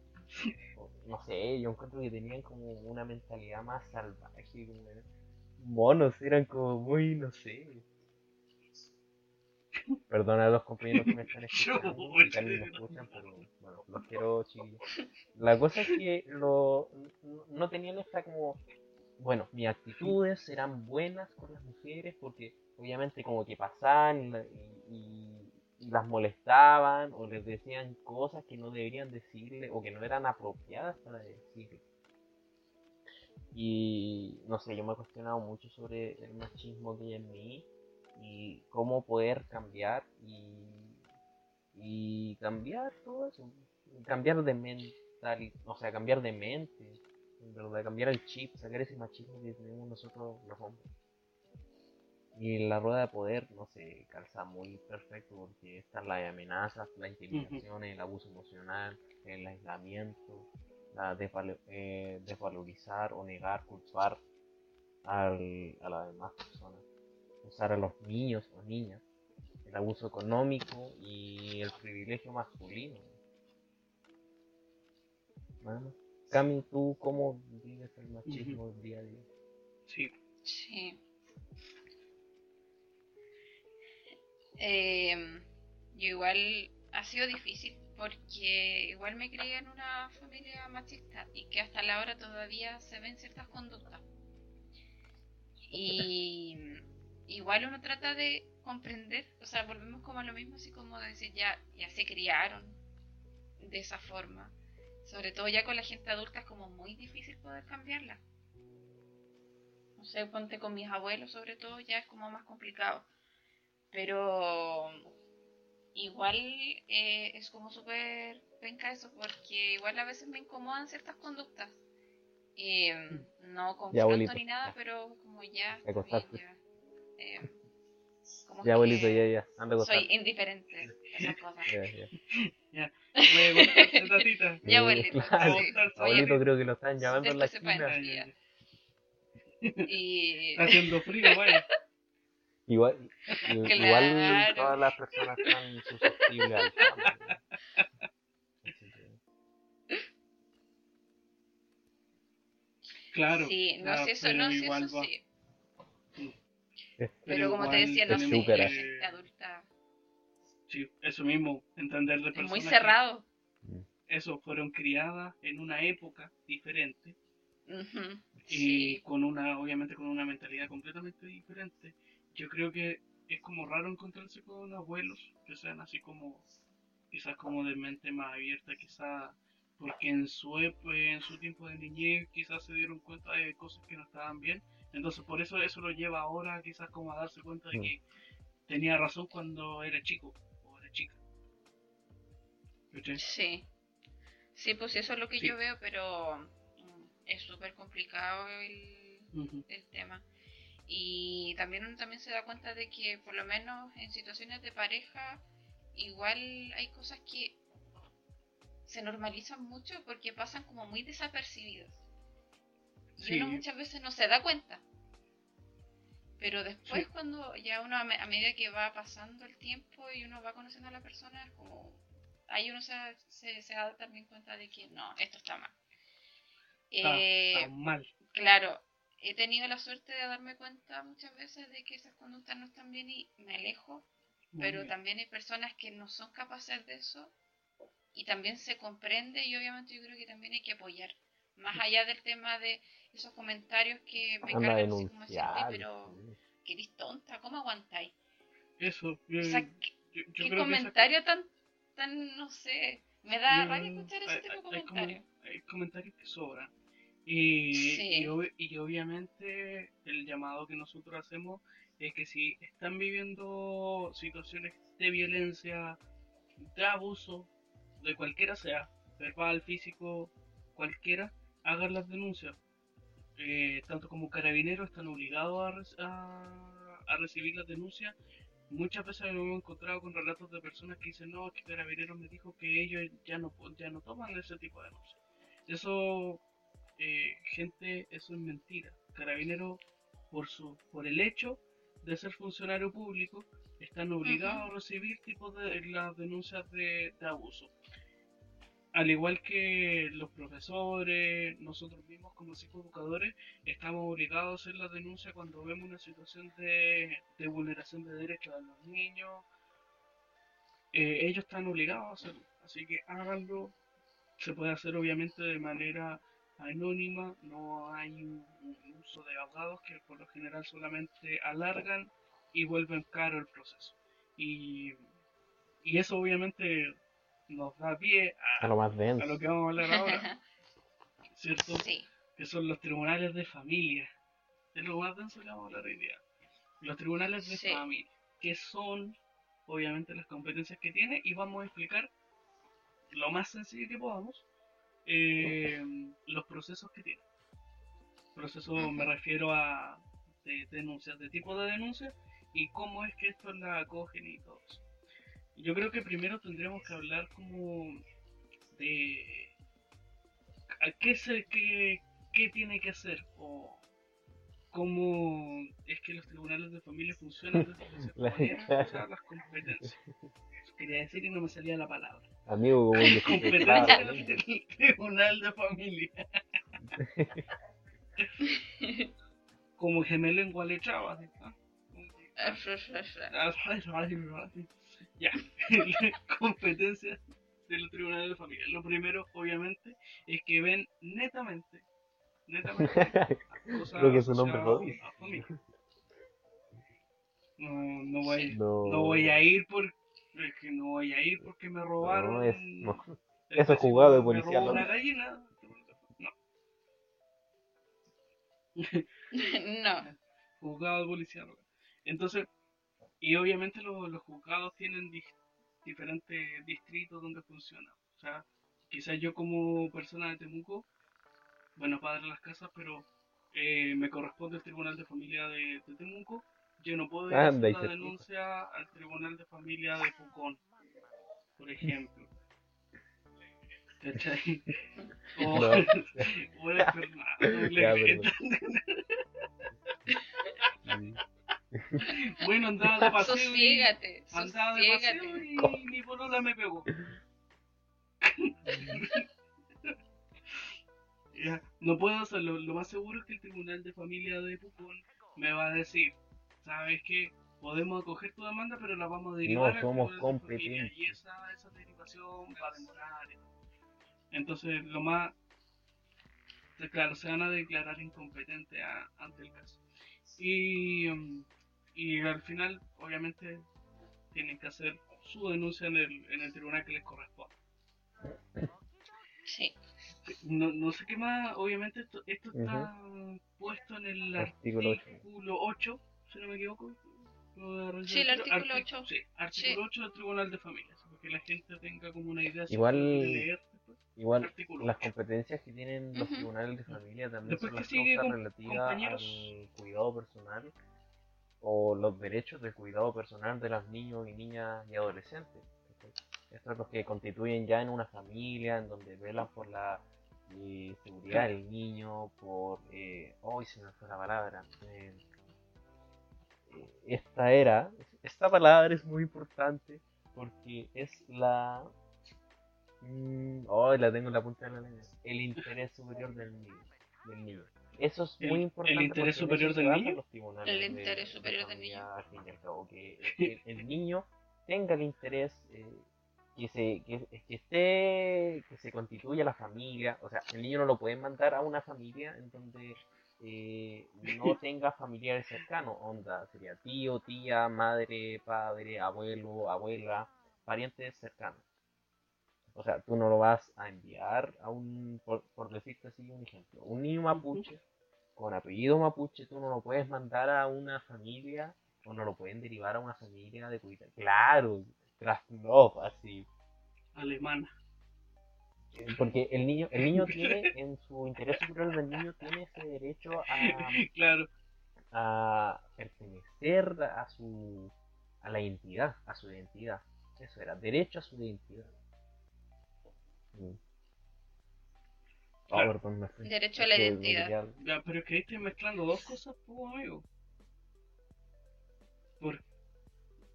no sé, yo encuentro que tenían como una mentalidad más salvaje, como eran monos, eran como muy, no sé. Perdona a los compañeros que me están escuchando, que me escuchan, pero bueno, los quiero chiquillos. La cosa es que lo, no- tenían esta como, bueno, mis actitudes eran buenas con las mujeres porque obviamente como que pasaban y- y las molestaban o les decían cosas que no deberían decirle o que no eran apropiadas para decirle. Y no sé, yo me he cuestionado mucho sobre el machismo que hay en mí y cómo poder cambiar y, y cambiar todo eso, cambiar de mental, o sea, cambiar de mente, en verdad, cambiar el chip, sacar ese machismo que tenemos nosotros los hombres. Y la rueda de poder no se calza muy perfecto porque están las amenazas, la intimidación, el abuso emocional, el aislamiento, la eh, desvalorizar o negar, culpar al- a las demás personas, usar a los niños o niñas, el abuso económico y el privilegio masculino. Bueno, Cami, ¿tú cómo vives el machismo día a día? Sí, Sí. Em, yo igual ha sido difícil porque igual me crié en una familia machista y que hasta la hora todavía se ven ciertas conductas. Y igual uno trata de comprender, o sea, volvemos como a lo mismo, así como de decir, ya, ya se criaron de esa forma. Sobre todo ya con la gente adulta es como muy difícil poder cambiarla. No sé, ponte con mis abuelos sobre todo, ya es como más complicado. Pero igual eh, es como súper penca eso, porque igual a veces me incomodan ciertas conductas. Eh, no confronto ni nada, pero como ya... Te está acostaste. bien, ya. Eh, como Ya, abuelito, ya, ya, anda. Soy indiferente a esas cosas. Ya, ya. voy a contarte, tatita. Ya, abuelito. claro. sí. Abuelito, creo que lo están llamando en la esquina. Ya, ya, ya. ya. y Está haciendo frío, vaya. Igual, i- igual Claro. todas las personas están susceptibles al cambio. Claro. sí, no claro, sé eso, no sé igual eso va. sí. Pero como te decía, no sé, la gente adulta Sí, eso mismo, entender de es personas muy que cerrado. eso fueron criadas en una época diferente y Sí, con una, obviamente con una mentalidad completamente diferente. Yo creo que es como raro encontrarse con abuelos que sean así como, quizás como de mente más abierta, quizás porque en su, en su tiempo de niñez quizás se dieron cuenta de cosas que no estaban bien. Entonces por eso eso lo lleva ahora quizás como a darse cuenta de que tenía razón cuando era chico o era chica. Sí. Sí, pues eso es lo que Sí. yo veo, pero mm, es súper complicado el, el tema. Y también uno también se da cuenta de que por lo menos en situaciones de pareja igual hay cosas que se normalizan mucho porque pasan como muy desapercibidos. Y Sí. uno muchas veces no se da cuenta. Pero después Sí. cuando ya uno a, me- a medida que va pasando el tiempo y uno va conociendo a la persona, es como ahí uno se, se, se da también cuenta de que no, esto está mal. Está, Eh, está mal. Claro, he tenido la suerte de darme cuenta muchas veces de que esas conductas no están bien y me alejo, Muy pero bien. también hay personas que no son capaces de eso y también se comprende y obviamente yo creo que también hay que apoyar. Más allá del tema de esos comentarios que me Anda cargan así como decir, "Oye, denunciar. pero que eres tonta, ¿cómo aguantáis? Eso, yo, O sea, yo- ¿qué, yo qué creo que esa- comentario tan, tan, no sé, me da yo- rabia escuchar ese hay- tipo de hay- hay comentarios. hay comentarios que sobran. Y, Sí. y, ob- y obviamente el llamado que nosotros hacemos es que si están viviendo situaciones de violencia, de abuso, de cualquiera sea, verbal, físico, cualquiera, hagan las denuncias. Eh, tanto como carabineros están obligados a, rec- a, a recibir las denuncias. Muchas veces nos hemos encontrado con relatos de personas que dicen, no, es que carabineros me dijo que ellos ya no, ya no toman ese tipo de denuncias. Eso, eh, gente, eso es mentira. Carabineros, por, su, por el hecho de ser funcionario público, están obligados a recibir tipos de las denuncias de, de abuso. Al igual que los profesores, nosotros mismos como psicoeducadores, estamos obligados a hacer la denuncia cuando vemos una situación de, vulneración de derechos de los niños. Eh, ellos están obligados a hacerlo, así que háganlo. Se puede hacer obviamente de manera anónima, no hay un, uso de abogados que por lo general solamente alargan y vuelven caro el proceso. Y eso obviamente nos da pie A a, lo más a denso. lo que vamos a hablar ahora, ¿cierto? sí, Que son los tribunales de familia. Es lo más denso que vamos a hablar hoy día. Los tribunales de Sí. familia, que son obviamente las competencias que tiene y vamos a explicar lo más sencillo que podamos eh, los procesos que tiene. Procesos me refiero a de denuncias, de tipo de denuncias y cómo es que esto la acogen y todo eso. Yo creo que primero tendríamos que hablar como de a qué se qué, qué tiene que hacer o cómo es que los tribunales de familia funcionan desde que se La- ponían a usar las competencias. Eso quería decir y no me salía la palabra. Amigo, como un Competencia desconectado, del tribunal de familia. Como gemelo en Gualechava, así, ¿no? Ya, competencia de los tribunales de familia. Lo primero, obviamente, es que ven netamente, netamente, a cosas Lo que su nombre a familia. No, no voy, No. no voy a ir por, es que no voy a ir porque me robaron. No, es- no. Eso es jugado de me policía, robó ¿no? una gallina. No, no. juzgado de policía. Entonces, y obviamente los, los juzgados tienen diferentes distritos donde funciona. O sea, quizás yo como persona de Temuco, bueno, padre de las casas, pero eh, me corresponde el Tribunal de Familia de, de Temuco, yo no puedo ir a Anda, hacer la denuncia al Tribunal de Familia de Pucón, por ejemplo. ¿Cachai? O, No. o de Fernando, Ya. Bueno, andaba de paseo. y- Sosiégate, Andaba de paseo y mi polola me pegó. Ya, no puedo hacerlo. Lo más seguro es que el tribunal de familia de Pucón me va a decir, ¿sabes qué? Podemos acoger tu demanda, pero la vamos a derivar No somos competentes. Y esa, esa derivación va a demorar. Entonces, lo más... Claro, se van a declarar incompetentes a- ante el caso. Y, mm, y al final, obviamente, tienen que hacer su denuncia en el, en el tribunal que les corresponde. Sí. No, no sé qué más, obviamente esto, esto está puesto en el Artículo artículo, ocho. 8, si no me equivoco. De Sí, el artículo Artic- 8. Sí, artículo 8 del Tribunal de Familias, para que la gente tenga como una idea. Igual- quiere leer después. Igual, Artículo las competencias que tienen los Ujú. tribunales de familia también Después son las com- relativas compañeros. al cuidado personal o los derechos del cuidado personal de los niños y niñas y adolescentes. Estos son los que constituyen ya en una familia, en donde velan por la eh, seguridad del niño, por... Eh, hoy se me fue la palabra. eh, eh, esta era, esta palabra es muy importante porque es la... Mm, Hoy la tengo en la punta de la lengua. El interés superior del niño. Del niño. Eso es El- muy el importante. interés porque en superior del niño. los tribunales El interés de superior del familia, niño. al fin y al cabo, que el, el niño tenga el interés eh, que se que, que esté que se constituya la familia o sea el niño no lo pueden mandar a una familia en donde eh, no tenga familiares cercanos onda sería tío tía madre padre abuelo abuela parientes cercanos o sea tú no lo vas a enviar a un por, por decirte así un ejemplo un niño mapuche con apellido mapuche tú no lo puedes mandar a una familia o no lo pueden derivar a una familia de cuidado. Claro, Krasnov, así. Alemana. Eh, Porque el niño, el niño tiene, en su interés superior del niño, tiene ese derecho a, Claro, a pertenecer a su, a la identidad, a su identidad. Eso era, derecho a su identidad. Ah, Claro. perdón, me fui. Derecho a la identidad. ya, pero es que ahí estoy mezclando dos cosas, pues, amigo. Por-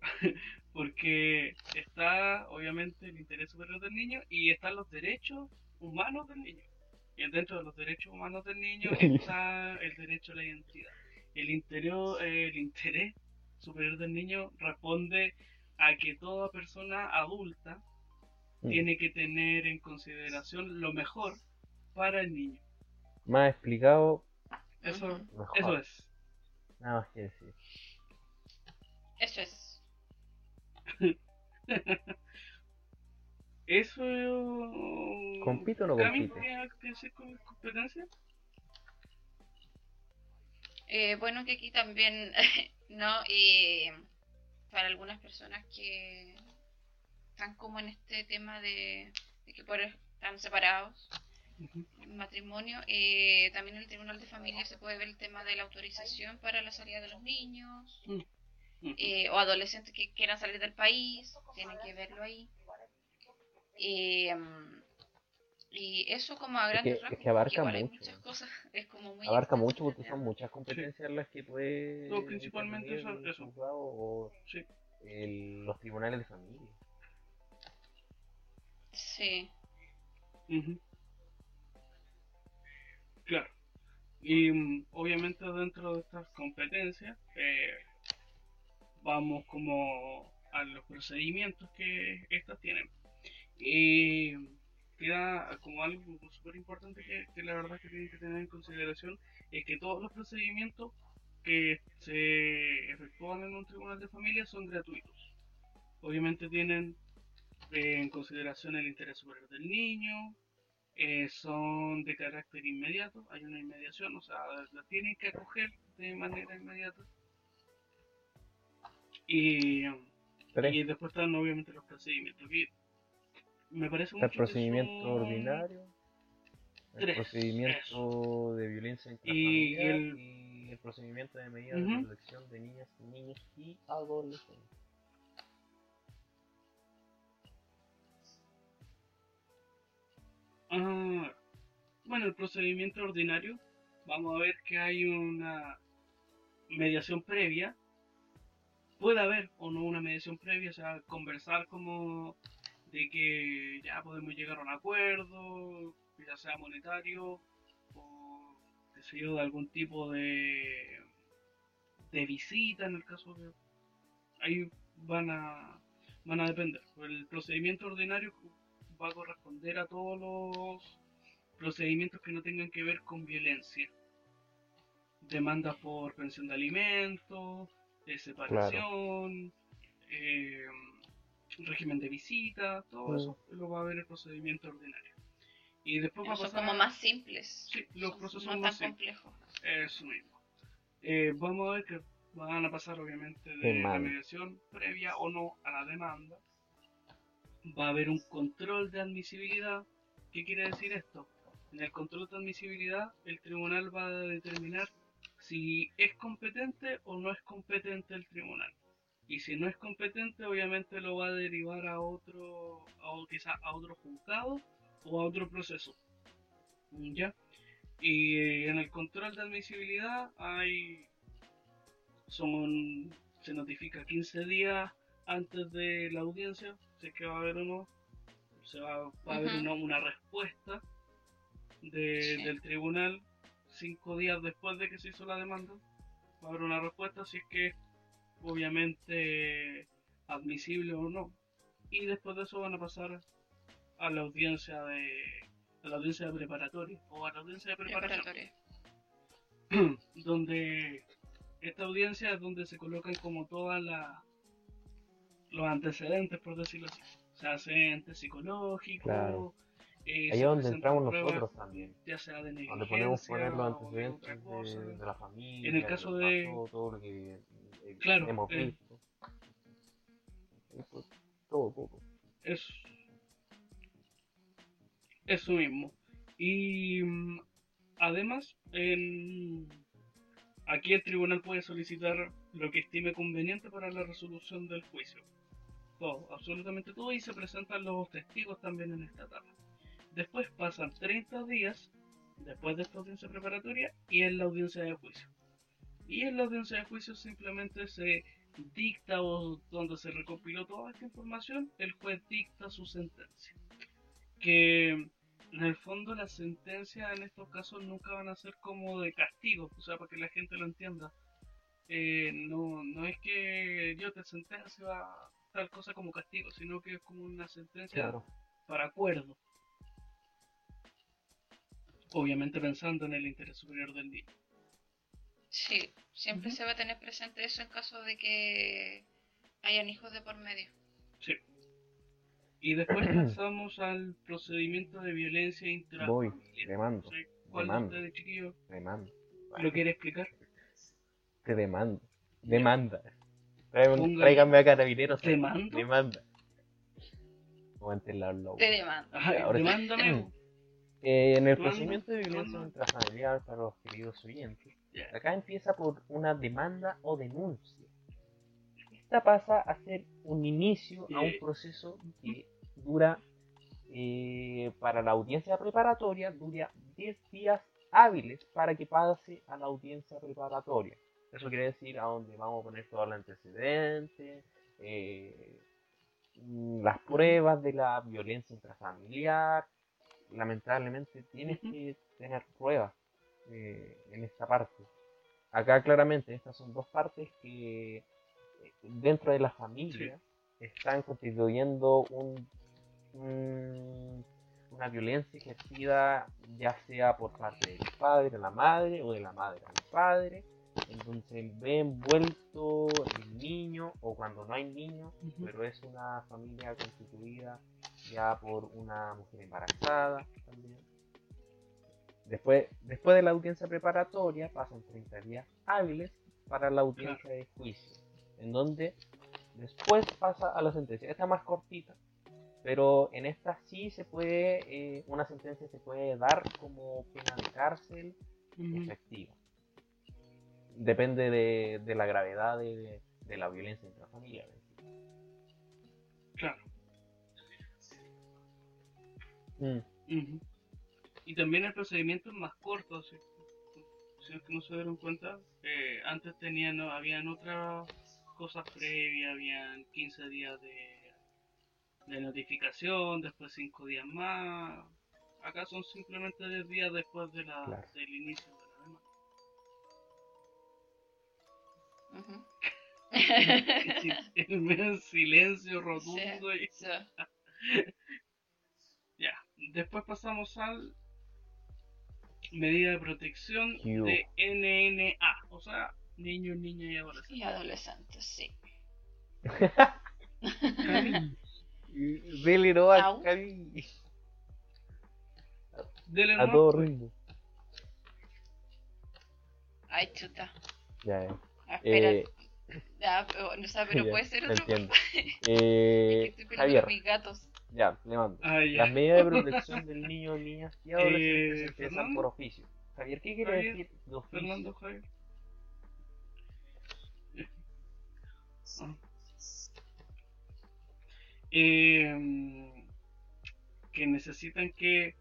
Porque está, obviamente, el interés superior del niño y están los derechos humanos del niño. Y dentro de los derechos humanos del niño está el derecho a la identidad. El interés, el interés superior del niño responde a que toda persona adulta Mm. tiene que tener en consideración lo mejor para el niño. Más explicado, Eso, mejor. eso es. Nada más que decir. Eso es. Eso. ¿Compite o no hacer con competencia? Eh, bueno, que aquí también, ¿no? Eh, para algunas personas que están como en este tema de, de que por están separados, Ujú. matrimonio, eh, también en el Tribunal de Familia se puede ver el tema de la autorización para la salida de los niños Ujú. eh, o adolescentes que quieran salir del país, tienen que verlo ahí. Eh, y eso como a Es grandes que- es rasgos, que abarca hay muchas cosas, es como muy Abarca mucho el porque son muchas competencias las que puede. No, principalmente eso- el eso. juzgado o Sí. el- los tribunales de familia. Sí. Claro. Y mm, obviamente dentro de estas competencias eh, vamos como a los procedimientos que estas tienen. Y queda como algo súper importante que, que la verdad que tienen que tener en consideración es que todos los procedimientos que se efectúan en un tribunal de familia son gratuitos. Obviamente tienen en consideración el interés superior del niño, eh, son de carácter inmediato, hay una inmediación, o sea, la tienen que acoger de manera inmediata. Y, y después están obviamente los procedimientos. que me parece mucho el que procedimiento son- ordinario, el tres, procedimiento de violencia Y intrafamiliar el- y el procedimiento de medidas de protección de niñas, niños y adolescentes. Ah, bueno, el procedimiento ordinario, vamos a ver que hay una mediación previa. Puede haber o no una mediación previa, o sea, conversar como de que ya podemos llegar a un acuerdo, ya sea monetario o qué sé yo, de algún tipo de, de visita en el caso de... Ahí van a, van a depender. El procedimiento ordinario va a corresponder a todos los procedimientos que no tengan que ver con violencia. Demandas por pensión de alimentos, de separación, eh, régimen de visita, todo Mm. eso lo va a ver el procedimiento ordinario. Y después va a son pasar como más simples, Sí, los son procesos no más tan simples. complejos. Eso mismo. Eh, vamos a ver que van a pasar obviamente de la mediación previa o no a la demanda. Va a haber un control de admisibilidad. ¿Qué quiere decir esto? En el control de admisibilidad el tribunal va a determinar si es competente o no es competente el tribunal. Y si no es competente, obviamente lo va a derivar a otro, a, quizá a otro juzgado o a otro proceso. ¿Ya? Y eh, en el control de admisibilidad hay son se notifica 15 días antes de la audiencia, es que va a haber o no, se va, va a haber una, una respuesta de- Sí. del tribunal cinco días después de que se hizo la demanda, va a haber una respuesta si es que obviamente admisible o no. Y después de eso van a pasar a la audiencia de a la audiencia de preparatoria o a la audiencia de preparación Preparatoria. donde esta audiencia es donde se colocan como todas las los antecedentes por decirlo así se hacen test psicológicos Claro. eh, Ahí es donde entramos pruebas, nosotros también. ya sea de Donde podemos poner los de antecedentes de, la familia. En el caso de- pasó, todo lo que eh, Claro, hemos eh. visto. Y pues, todo, eso mismo. Y mm, además, en- aquí el tribunal puede solicitar lo que estime conveniente para la resolución del juicio. Todo, absolutamente todo, y se presentan los testigos también en esta etapa. Después pasan 30 días después de esta audiencia preparatoria y en la audiencia de juicio. Y en la audiencia de juicio simplemente se dicta o donde se recopiló toda esta información, el juez dicta su sentencia. Que en el fondo las sentencias en estos casos nunca van a ser como de castigo, o sea, para que la gente lo entienda. Eh, no, no es que yo te sentencia tal cosa como castigo, sino que es como una sentencia Claro. para acuerdo. Obviamente pensando en el interés superior del niño. Sí, siempre se va a tener presente eso en caso de que hayan hijos de por medio. Sí. Y después pasamos al procedimiento de violencia Voy, intrafamiliar. demando, No sé ¿Cuál de demando. ustedes, chiquillos, demando. lo quiere explicar? Te demando. Demanda. Tráiganme a carabineros. ¿Demando? Demanda. Aguanten la lobo. Te demanda. Ahora demándame. Eh, en el procedimiento de violencia intrafamiliar para los queridos oyentes, acá empieza por una demanda o denuncia. Esta pasa a ser un inicio a un proceso que dura eh, para la audiencia preparatoria, dura 10 días hábiles para que pase a la audiencia preparatoria. Eso quiere decir a donde vamos a poner todo el antecedente, eh, las pruebas de la violencia intrafamiliar. Lamentablemente tienes que tener pruebas eh, en esta parte. Acá claramente estas son dos partes que dentro de la familia están constituyendo un, un- una violencia ejercida ya sea por parte del padre a la madre o de la madre al padre, en donde se ve envuelto el niño o cuando no hay niño, pero es una familia constituida ya por una mujer embarazada también. Después, después de la audiencia preparatoria pasan 30 días hábiles para la audiencia de juicio, en donde después pasa a la sentencia. Esta es más cortita, pero en esta sí se puede, eh, una sentencia se puede dar como pena de cárcel efectiva. Depende de, de la gravedad de, de la violencia intrafamiliar. Claro. Mm, Ujú. Y también el procedimiento es más corto, si, si es que no se dieron cuenta, eh, antes tenían, no, habían otras cosas previas, habían 15 días de, de notificación, después 5 días más, acá son simplemente 10 días después de la, Claro. del inicio de Ujú. Sí, el silencio rotundo y Sí. ya. Después pasamos al medida de protección de NNA, o sea, niños, niñas y adolescentes. Y adolescentes, sí. Dele no al. Dele A todo pues. ritmo. Ay, chuta. Ya, ya. Ah, Espera. Eh, Ya, pero, o sea, pero ya, puede ser otro. Entiendo. Es Eh, que estoy peleando Javier, mis gatos. ya, le mando. Ah, ya. Las medidas de protección del niño, niñas y adolescentes Eh, empiezan por oficio. Javier, ¿qué quiere Javier, decir de oficio? Fernando Javier. Ah. Eh, que necesitan que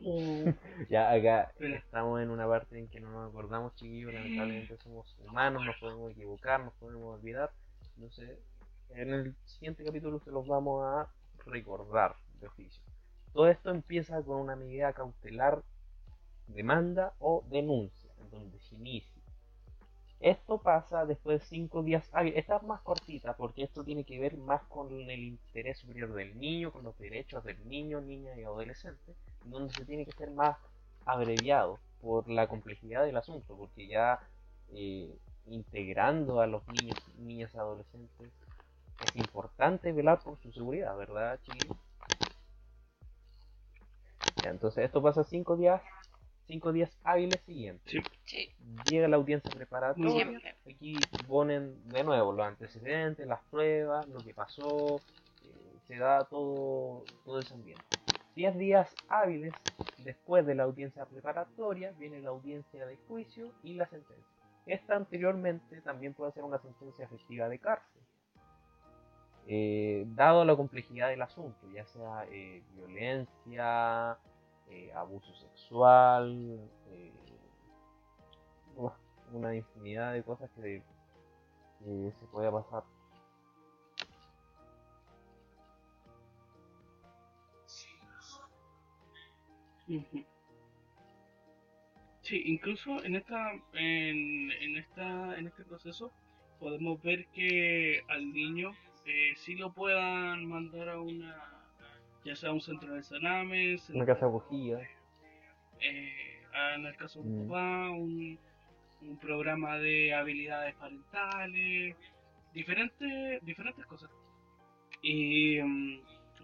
Ya acá estamos en una parte en que no nos acordamos, chiquillos. Lamentablemente somos humanos, nos podemos equivocar, nos podemos olvidar. Sé, en el siguiente capítulo se los vamos a recordar de oficio. Todo esto empieza con una medida cautelar, demanda o denuncia, en donde se inicia. Esto pasa después de cinco días hábiles. Esta es más cortita porque esto tiene que ver más con el interés superior del niño, con los derechos del niño, niña y adolescente, donde se tiene que ser más abreviado por la complejidad del asunto, porque ya eh, integrando a los niños, niñas y adolescentes es importante velar por su seguridad, ¿verdad? Ya, entonces esto pasa cinco días, cinco días hábiles siguientes. Sí. Sí, Llega la audiencia preparatoria. siempre. Aquí ponen de nuevo los antecedentes, las pruebas, lo que pasó, eh, se da todo, todo ese ambiente. 10 días hábiles después de la audiencia preparatoria viene la audiencia de juicio y la sentencia. Esta anteriormente también puede ser una sentencia efectiva de cárcel. Eh, dado la complejidad del asunto, ya sea eh, violencia, eh, abuso sexual, eh, una infinidad de cosas que, se puede pasar. Sí, incluso en esta, en, en esta, en este proceso podemos ver que al niño eh, sí lo puedan mandar a una, ya sea un centro de salames, Una casa acogida. eh, a- en el caso de Mm. un papá, un, un programa de habilidades parentales, diferentes, diferentes cosas. Y, mm,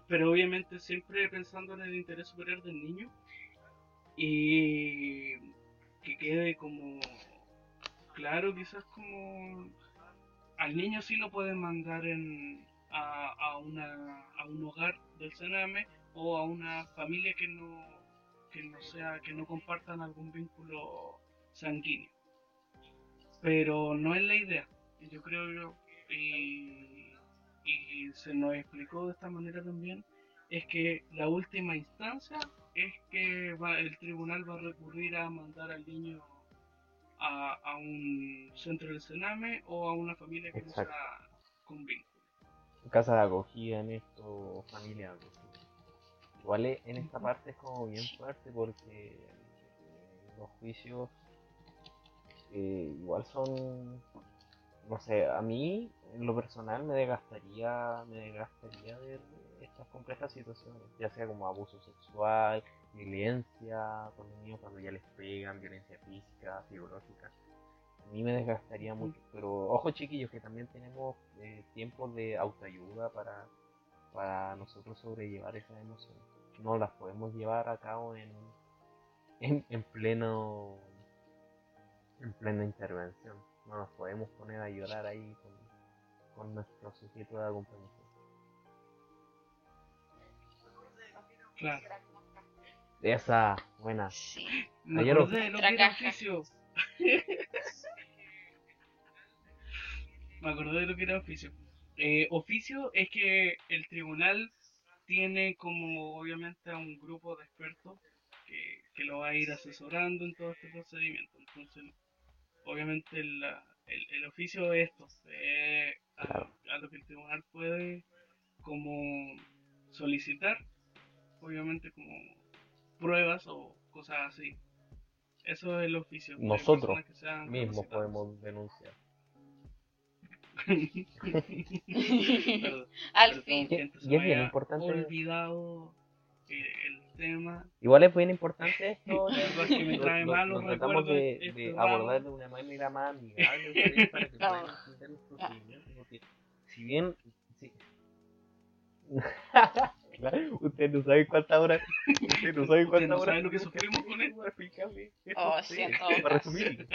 pero obviamente siempre pensando en el interés superior del niño y que quede como claro, quizás como al niño sí lo pueden mandar en, a, a, una, a un hogar del Sename o a una familia que no que no sea, que no compartan algún vínculo sanguíneo. Pero no es la idea. Yo creo yo, y, y se nos explicó de esta manera también, es que la última instancia es que va- el tribunal va a recurrir a mandar al niño a, a un centro del Sename o a una familia que Exacto. no sea con vínculo. Casa de acogida en esto, familia de acogida. Igual en esta parte es como bien fuerte porque eh, los juicios eh, igual son, no sé, a mí en lo personal me desgastaría, me desgastaría ver estas complejas situaciones, ya sea como abuso sexual, violencia con los niños cuando ya les pegan, violencia física, psicológica. A mí me desgastaría mucho, pero ojo chiquillos que también tenemos eh, tiempos de autoayuda para, para nosotros sobrellevar esas emociones. No las podemos llevar a cabo en, en, en pleno en plena intervención. No nos podemos poner a llorar ahí con, con nuestro sujeto de acompañamiento. Claro. Esa, buena. Sí. Me Ayer acordé de lo que Otra era caja. oficio. Me acordé de lo que era oficio. Eh, oficio es que el tribunal tiene como obviamente a un grupo de expertos que, que lo va a ir asesorando en todo este procedimiento. Entonces, obviamente el, la- el, el oficio es esto, eh, a, a lo que el tribunal puede como solicitar, obviamente como pruebas o cosas así. Eso es el oficio. de Nosotros Mismos podemos denunciar. Al fin. se Y es bien importante- olvidado eh, el tema. Igual es bien importante esto. Que me trae lo- malos lo tratamos de, recuerdos de este abordar de una manera más amigable para que puedan Ah. entender procedimientos. Porque si bien. si- Usted no sabe cuántas horas. Usted no sabe Usted cuántas no horas. sabe lo que sufrimos con esto. Fíjame, Oh, sí, sí, en todo para resumir.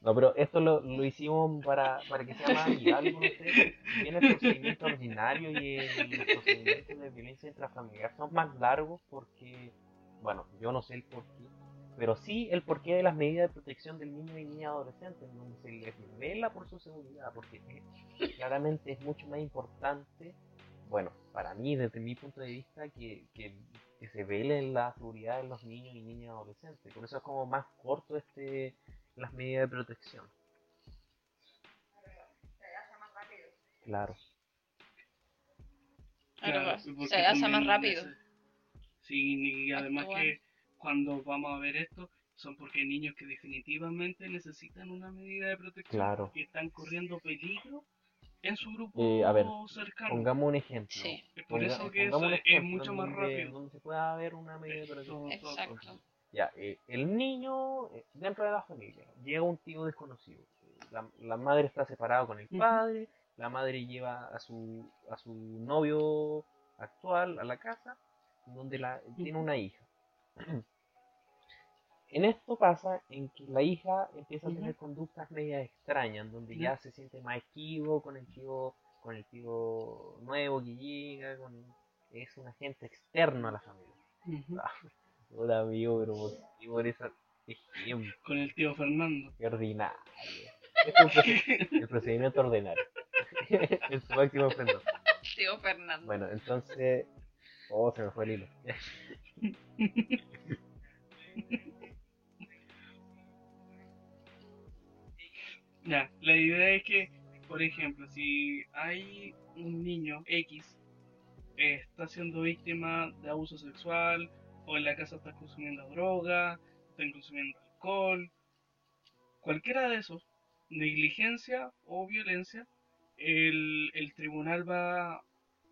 No, pero esto lo, lo hicimos para, para que sea más amigable con ustedes. Bien el procedimiento ordinario y el procedimiento de violencia intrafamiliar son más largos porque, bueno, yo no sé el porqué, pero sí el porqué de las medidas de protección del niño y niña adolescente, en donde se les vela por su seguridad, porque claramente es mucho más importante, bueno, para mí, desde mi punto de vista, que, que, que se vele la seguridad de los niños y niñas adolescentes. Por eso es como más corto este las medidas de protección. Claro. Claro, se hace más rápido. Sí, y además Actúan. que cuando vamos a ver esto, son porque hay niños que definitivamente necesitan una medida de protección, Claro. que están corriendo peligro en su grupo Eh, a ver, cercano. Pongamos un ejemplo. Sí. Es por Ponga- eso que eso es mucho más rápido. Donde se pueda ver una medida de protección. Exacto. Ya, eh, el niño eh, dentro de la familia, llega un tío desconocido. La, la madre está separada con el padre, la madre lleva a su, a su novio actual a la casa, donde la, tiene una hija. En esto pasa en que la hija empieza a tener conductas medias extrañas, donde Ya. se siente más esquivo con el tío, con el tío nuevo que llega, con, es un agente externo a la familia. Hola amigo, pero ¿por qué por esa ejemplo? Con el tío Fernando. Qué ordinario. El procedimiento ordinario. en su máximo esplendor. Tío Fernando. Bueno, entonces. Oh, se me fue el hilo. Ya, la idea es que, por ejemplo, si hay un niño X eh, está siendo víctima de abuso sexual o en la casa está consumiendo droga, están consumiendo alcohol, cualquiera de esos, negligencia o violencia, el, el tribunal va,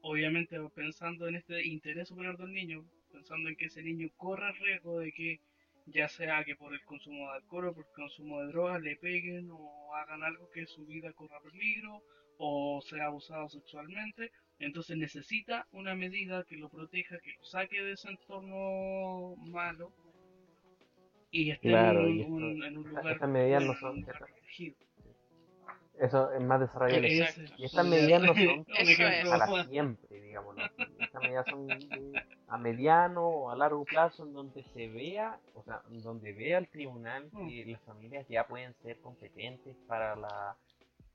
obviamente, pensando en este interés superior del niño, pensando en que ese niño corra el riesgo de que ya sea que por el consumo de alcohol o por el consumo de drogas le peguen o hagan algo que su vida corra peligro o sea abusado sexualmente, entonces necesita una medida que lo proteja, que lo saque de ese entorno malo y esté Claro, en, y un, esto- en un estas- lugar, estas medidas no son- protegido. Eso es más Ese- Y estas medidas no son para siempre, digámoslo. Estas medidas son a mediano o a largo plazo en donde se vea, o sea, en donde vea el tribunal Mm. que las familias ya pueden ser competentes para la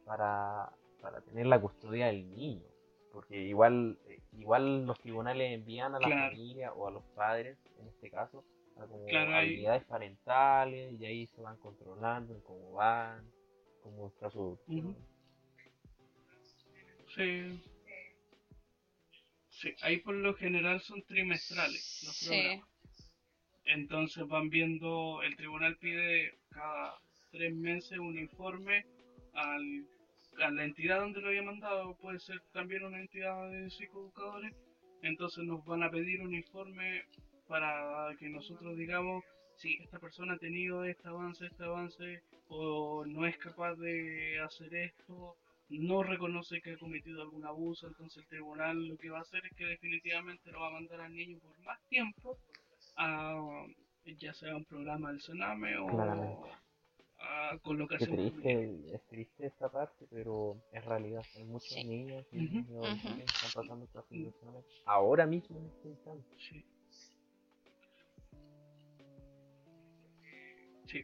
para, para tener la custodia del niño. Porque igual igual los tribunales envían a la Claro. familia o a los padres, en este caso, a como Claro, ahí- habilidades parentales y ahí se van controlando en cómo van, cómo está su Ujú. Sí. Sí, ahí por lo general son trimestrales los Sí. programas. Entonces van viendo, el tribunal pide cada tres meses un informe al, la entidad donde lo había mandado, puede ser también una entidad de psicoeducadores, entonces nos van a pedir un informe para que nosotros digamos si esta persona ha tenido este avance, este avance, o no es capaz de hacer esto, no reconoce que ha cometido algún abuso, entonces el tribunal lo que va a hacer es que definitivamente lo va a mandar al niño por más tiempo a ya sea un programa del Sename o. a colocación triste, es triste esta parte, pero es realidad. Hay muchos Sí. niños y Ujú. niños adolescentes Ujú. que están pasando estas situaciones ahora mismo en este instante. Sí. Sí.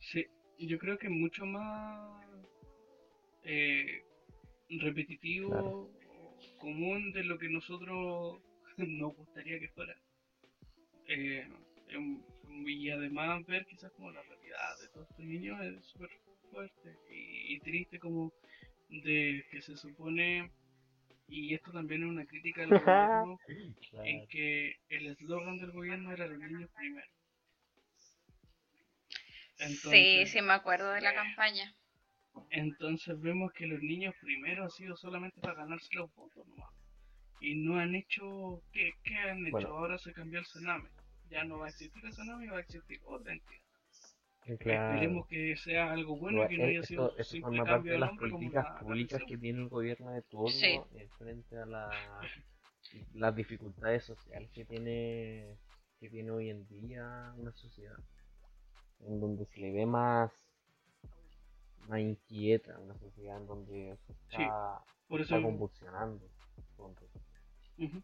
Sí. Yo creo que mucho más eh, repetitivo, Claro. común de lo que nosotros nos gustaría que fuera. Eh, y además ver quizás como la de todos estos niños es súper fuerte y, y triste como de que se supone, y esto también es una crítica al gobierno, en Claro. que el eslogan del gobierno era los niños primero. Sí, Entonces, sí me acuerdo de la campaña. entonces vemos que los niños primero ha sido solamente para ganarse los votos nomás. Y no han hecho, ¿qué, qué han hecho? Bueno. Ahora se cambió el Sename. Ya no va a existir el Sename, va a existir otra entidad. Claro. Esperemos que sea algo bueno, que no eh, haya sido esto, esto simple forma parte cambio de de las políticas la- la públicas que elección. tiene el gobierno de turno Sí. frente a la, las dificultades sociales que tiene que tiene hoy en día una sociedad en donde se le ve más más inquieta una sociedad en donde se Sí, está, Por está eso, convulsionando ponte. Ujú.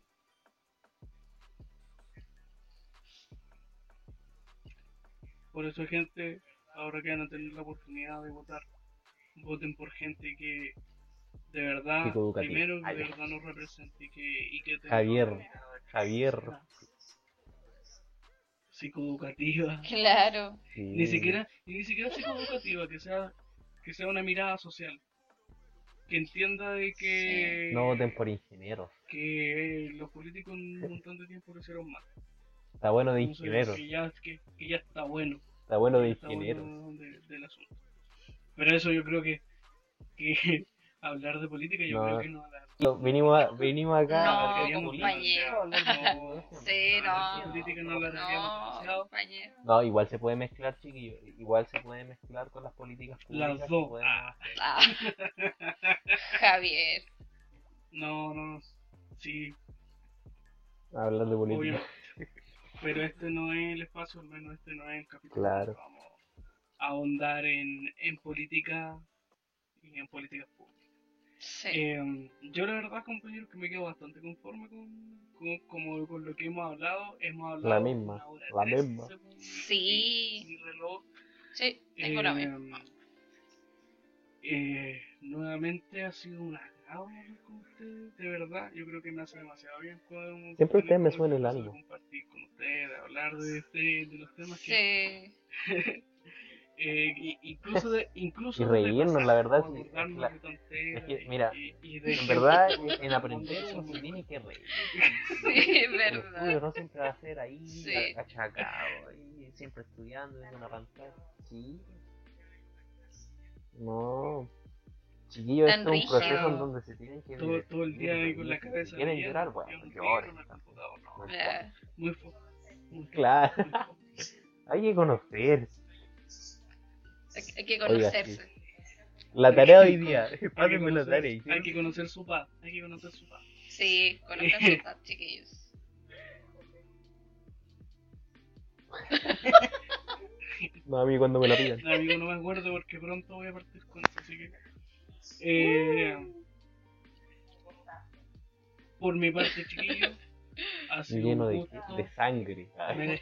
Por eso, gente, ahora que van a tener la oportunidad de votar, voten por gente que de verdad, primero, que de verdad nos represente y que, y que tenga Javier, Javier psicoeducativa. Claro. sí. Ni siquiera, y ni siquiera psicoeducativa, que sea, que sea una mirada social. Que entienda de que, no voten por ingenieros que los políticos un montón de tiempo lo hicieron mal. Está bueno de Entonces, ingenieros Que ya, que, que ya está bueno. está bueno de bueno de- del asunto. Pero eso yo creo que, que hablar de política yo No. creo que no dar. Lo- venimos a- venimos acá No, a hablar de compañero. hablar No. Sí, hablar de no. política no No, compañero. No, igual se puede mezclar, chiquillos. Igual se puede mezclar con las políticas Las públicas. que dos. Ah. Ah, Javier. No, no, sí, Hablar de política. Pero este no es el espacio, al menos este no es el capítulo. Claro. Vamos a ahondar en, en política y en políticas públicas. Sí. Eh, yo la verdad, compañero, que me quedo bastante conforme con, con, como con lo que hemos hablado. Hemos hablado La misma, una hora la misma. Sí. Reloj. Sí, tengo Eh, mismo. eh, nuevamente ha sido un agrado con ustedes, de verdad. Yo creo que me hace demasiado bien Siempre ustedes me suben el ánimo. Hablar de, de, de los temas que Sí. eh, y- incluso de incluso Y reírnos, la verdad, sí, la- es que, mira, y- y de En verdad, que- en aprender eso se tiene que reír. Sí, es verdad. no siempre va a ser ahí Sí. achacado, ahí, siempre estudiando en una pantalla. Sí. No. Chiquillo, Tan esto es un proceso en donde se tienen que todo, todo el día ahí con la cabeza Si quieren llorar, bueno, lloren. muy muy fo- Claro, hay que conocer. Hay, que Oiga, conocerse. La tarea de hoy día, Hay que pásenme la conocer- tarea. Hay que conocer su paz, hay que conocer su paz. Sí, conozcan su paz, chiquillos. No, a mí cuando me la pidan. No, amigo, no me acuerdo porque pronto voy a partir con eso, así que. Eh, por mi parte, chiquillos, Sido lleno de, de sangre. Me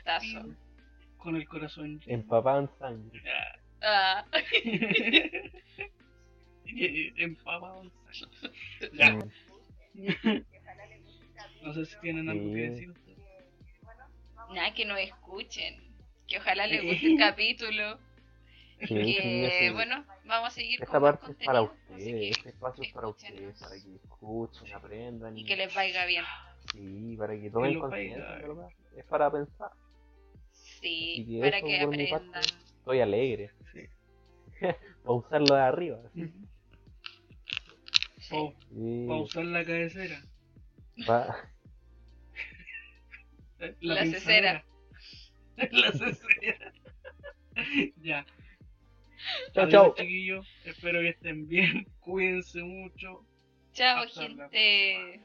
con el corazón lleno. empapado en sangre. Ah, Y- Empapado en sangre. Mm, No sé si tienen algo que Sí. decir ustedes. nada, que nos escuchen. Que ojalá les guste el capítulo. sí, que, sí, ese- bueno, vamos a seguir Esta con parte es para así ustedes, que este espacio es para ustedes, para que escuchen, aprendan. Y que les vaya bien. Sí, para que tomen conciencia. Es para pensar. Sí, para eso que mi parte. aprendan. Estoy alegre. Sí. para usarlo de arriba. Sí. Para Sí, usar la cabecera. pa- eh, La pinzadera. la cesera. ya. Chao, chao. chiquillos. Espero que estén bien. Cuídense mucho. Chao, Hasta la gente.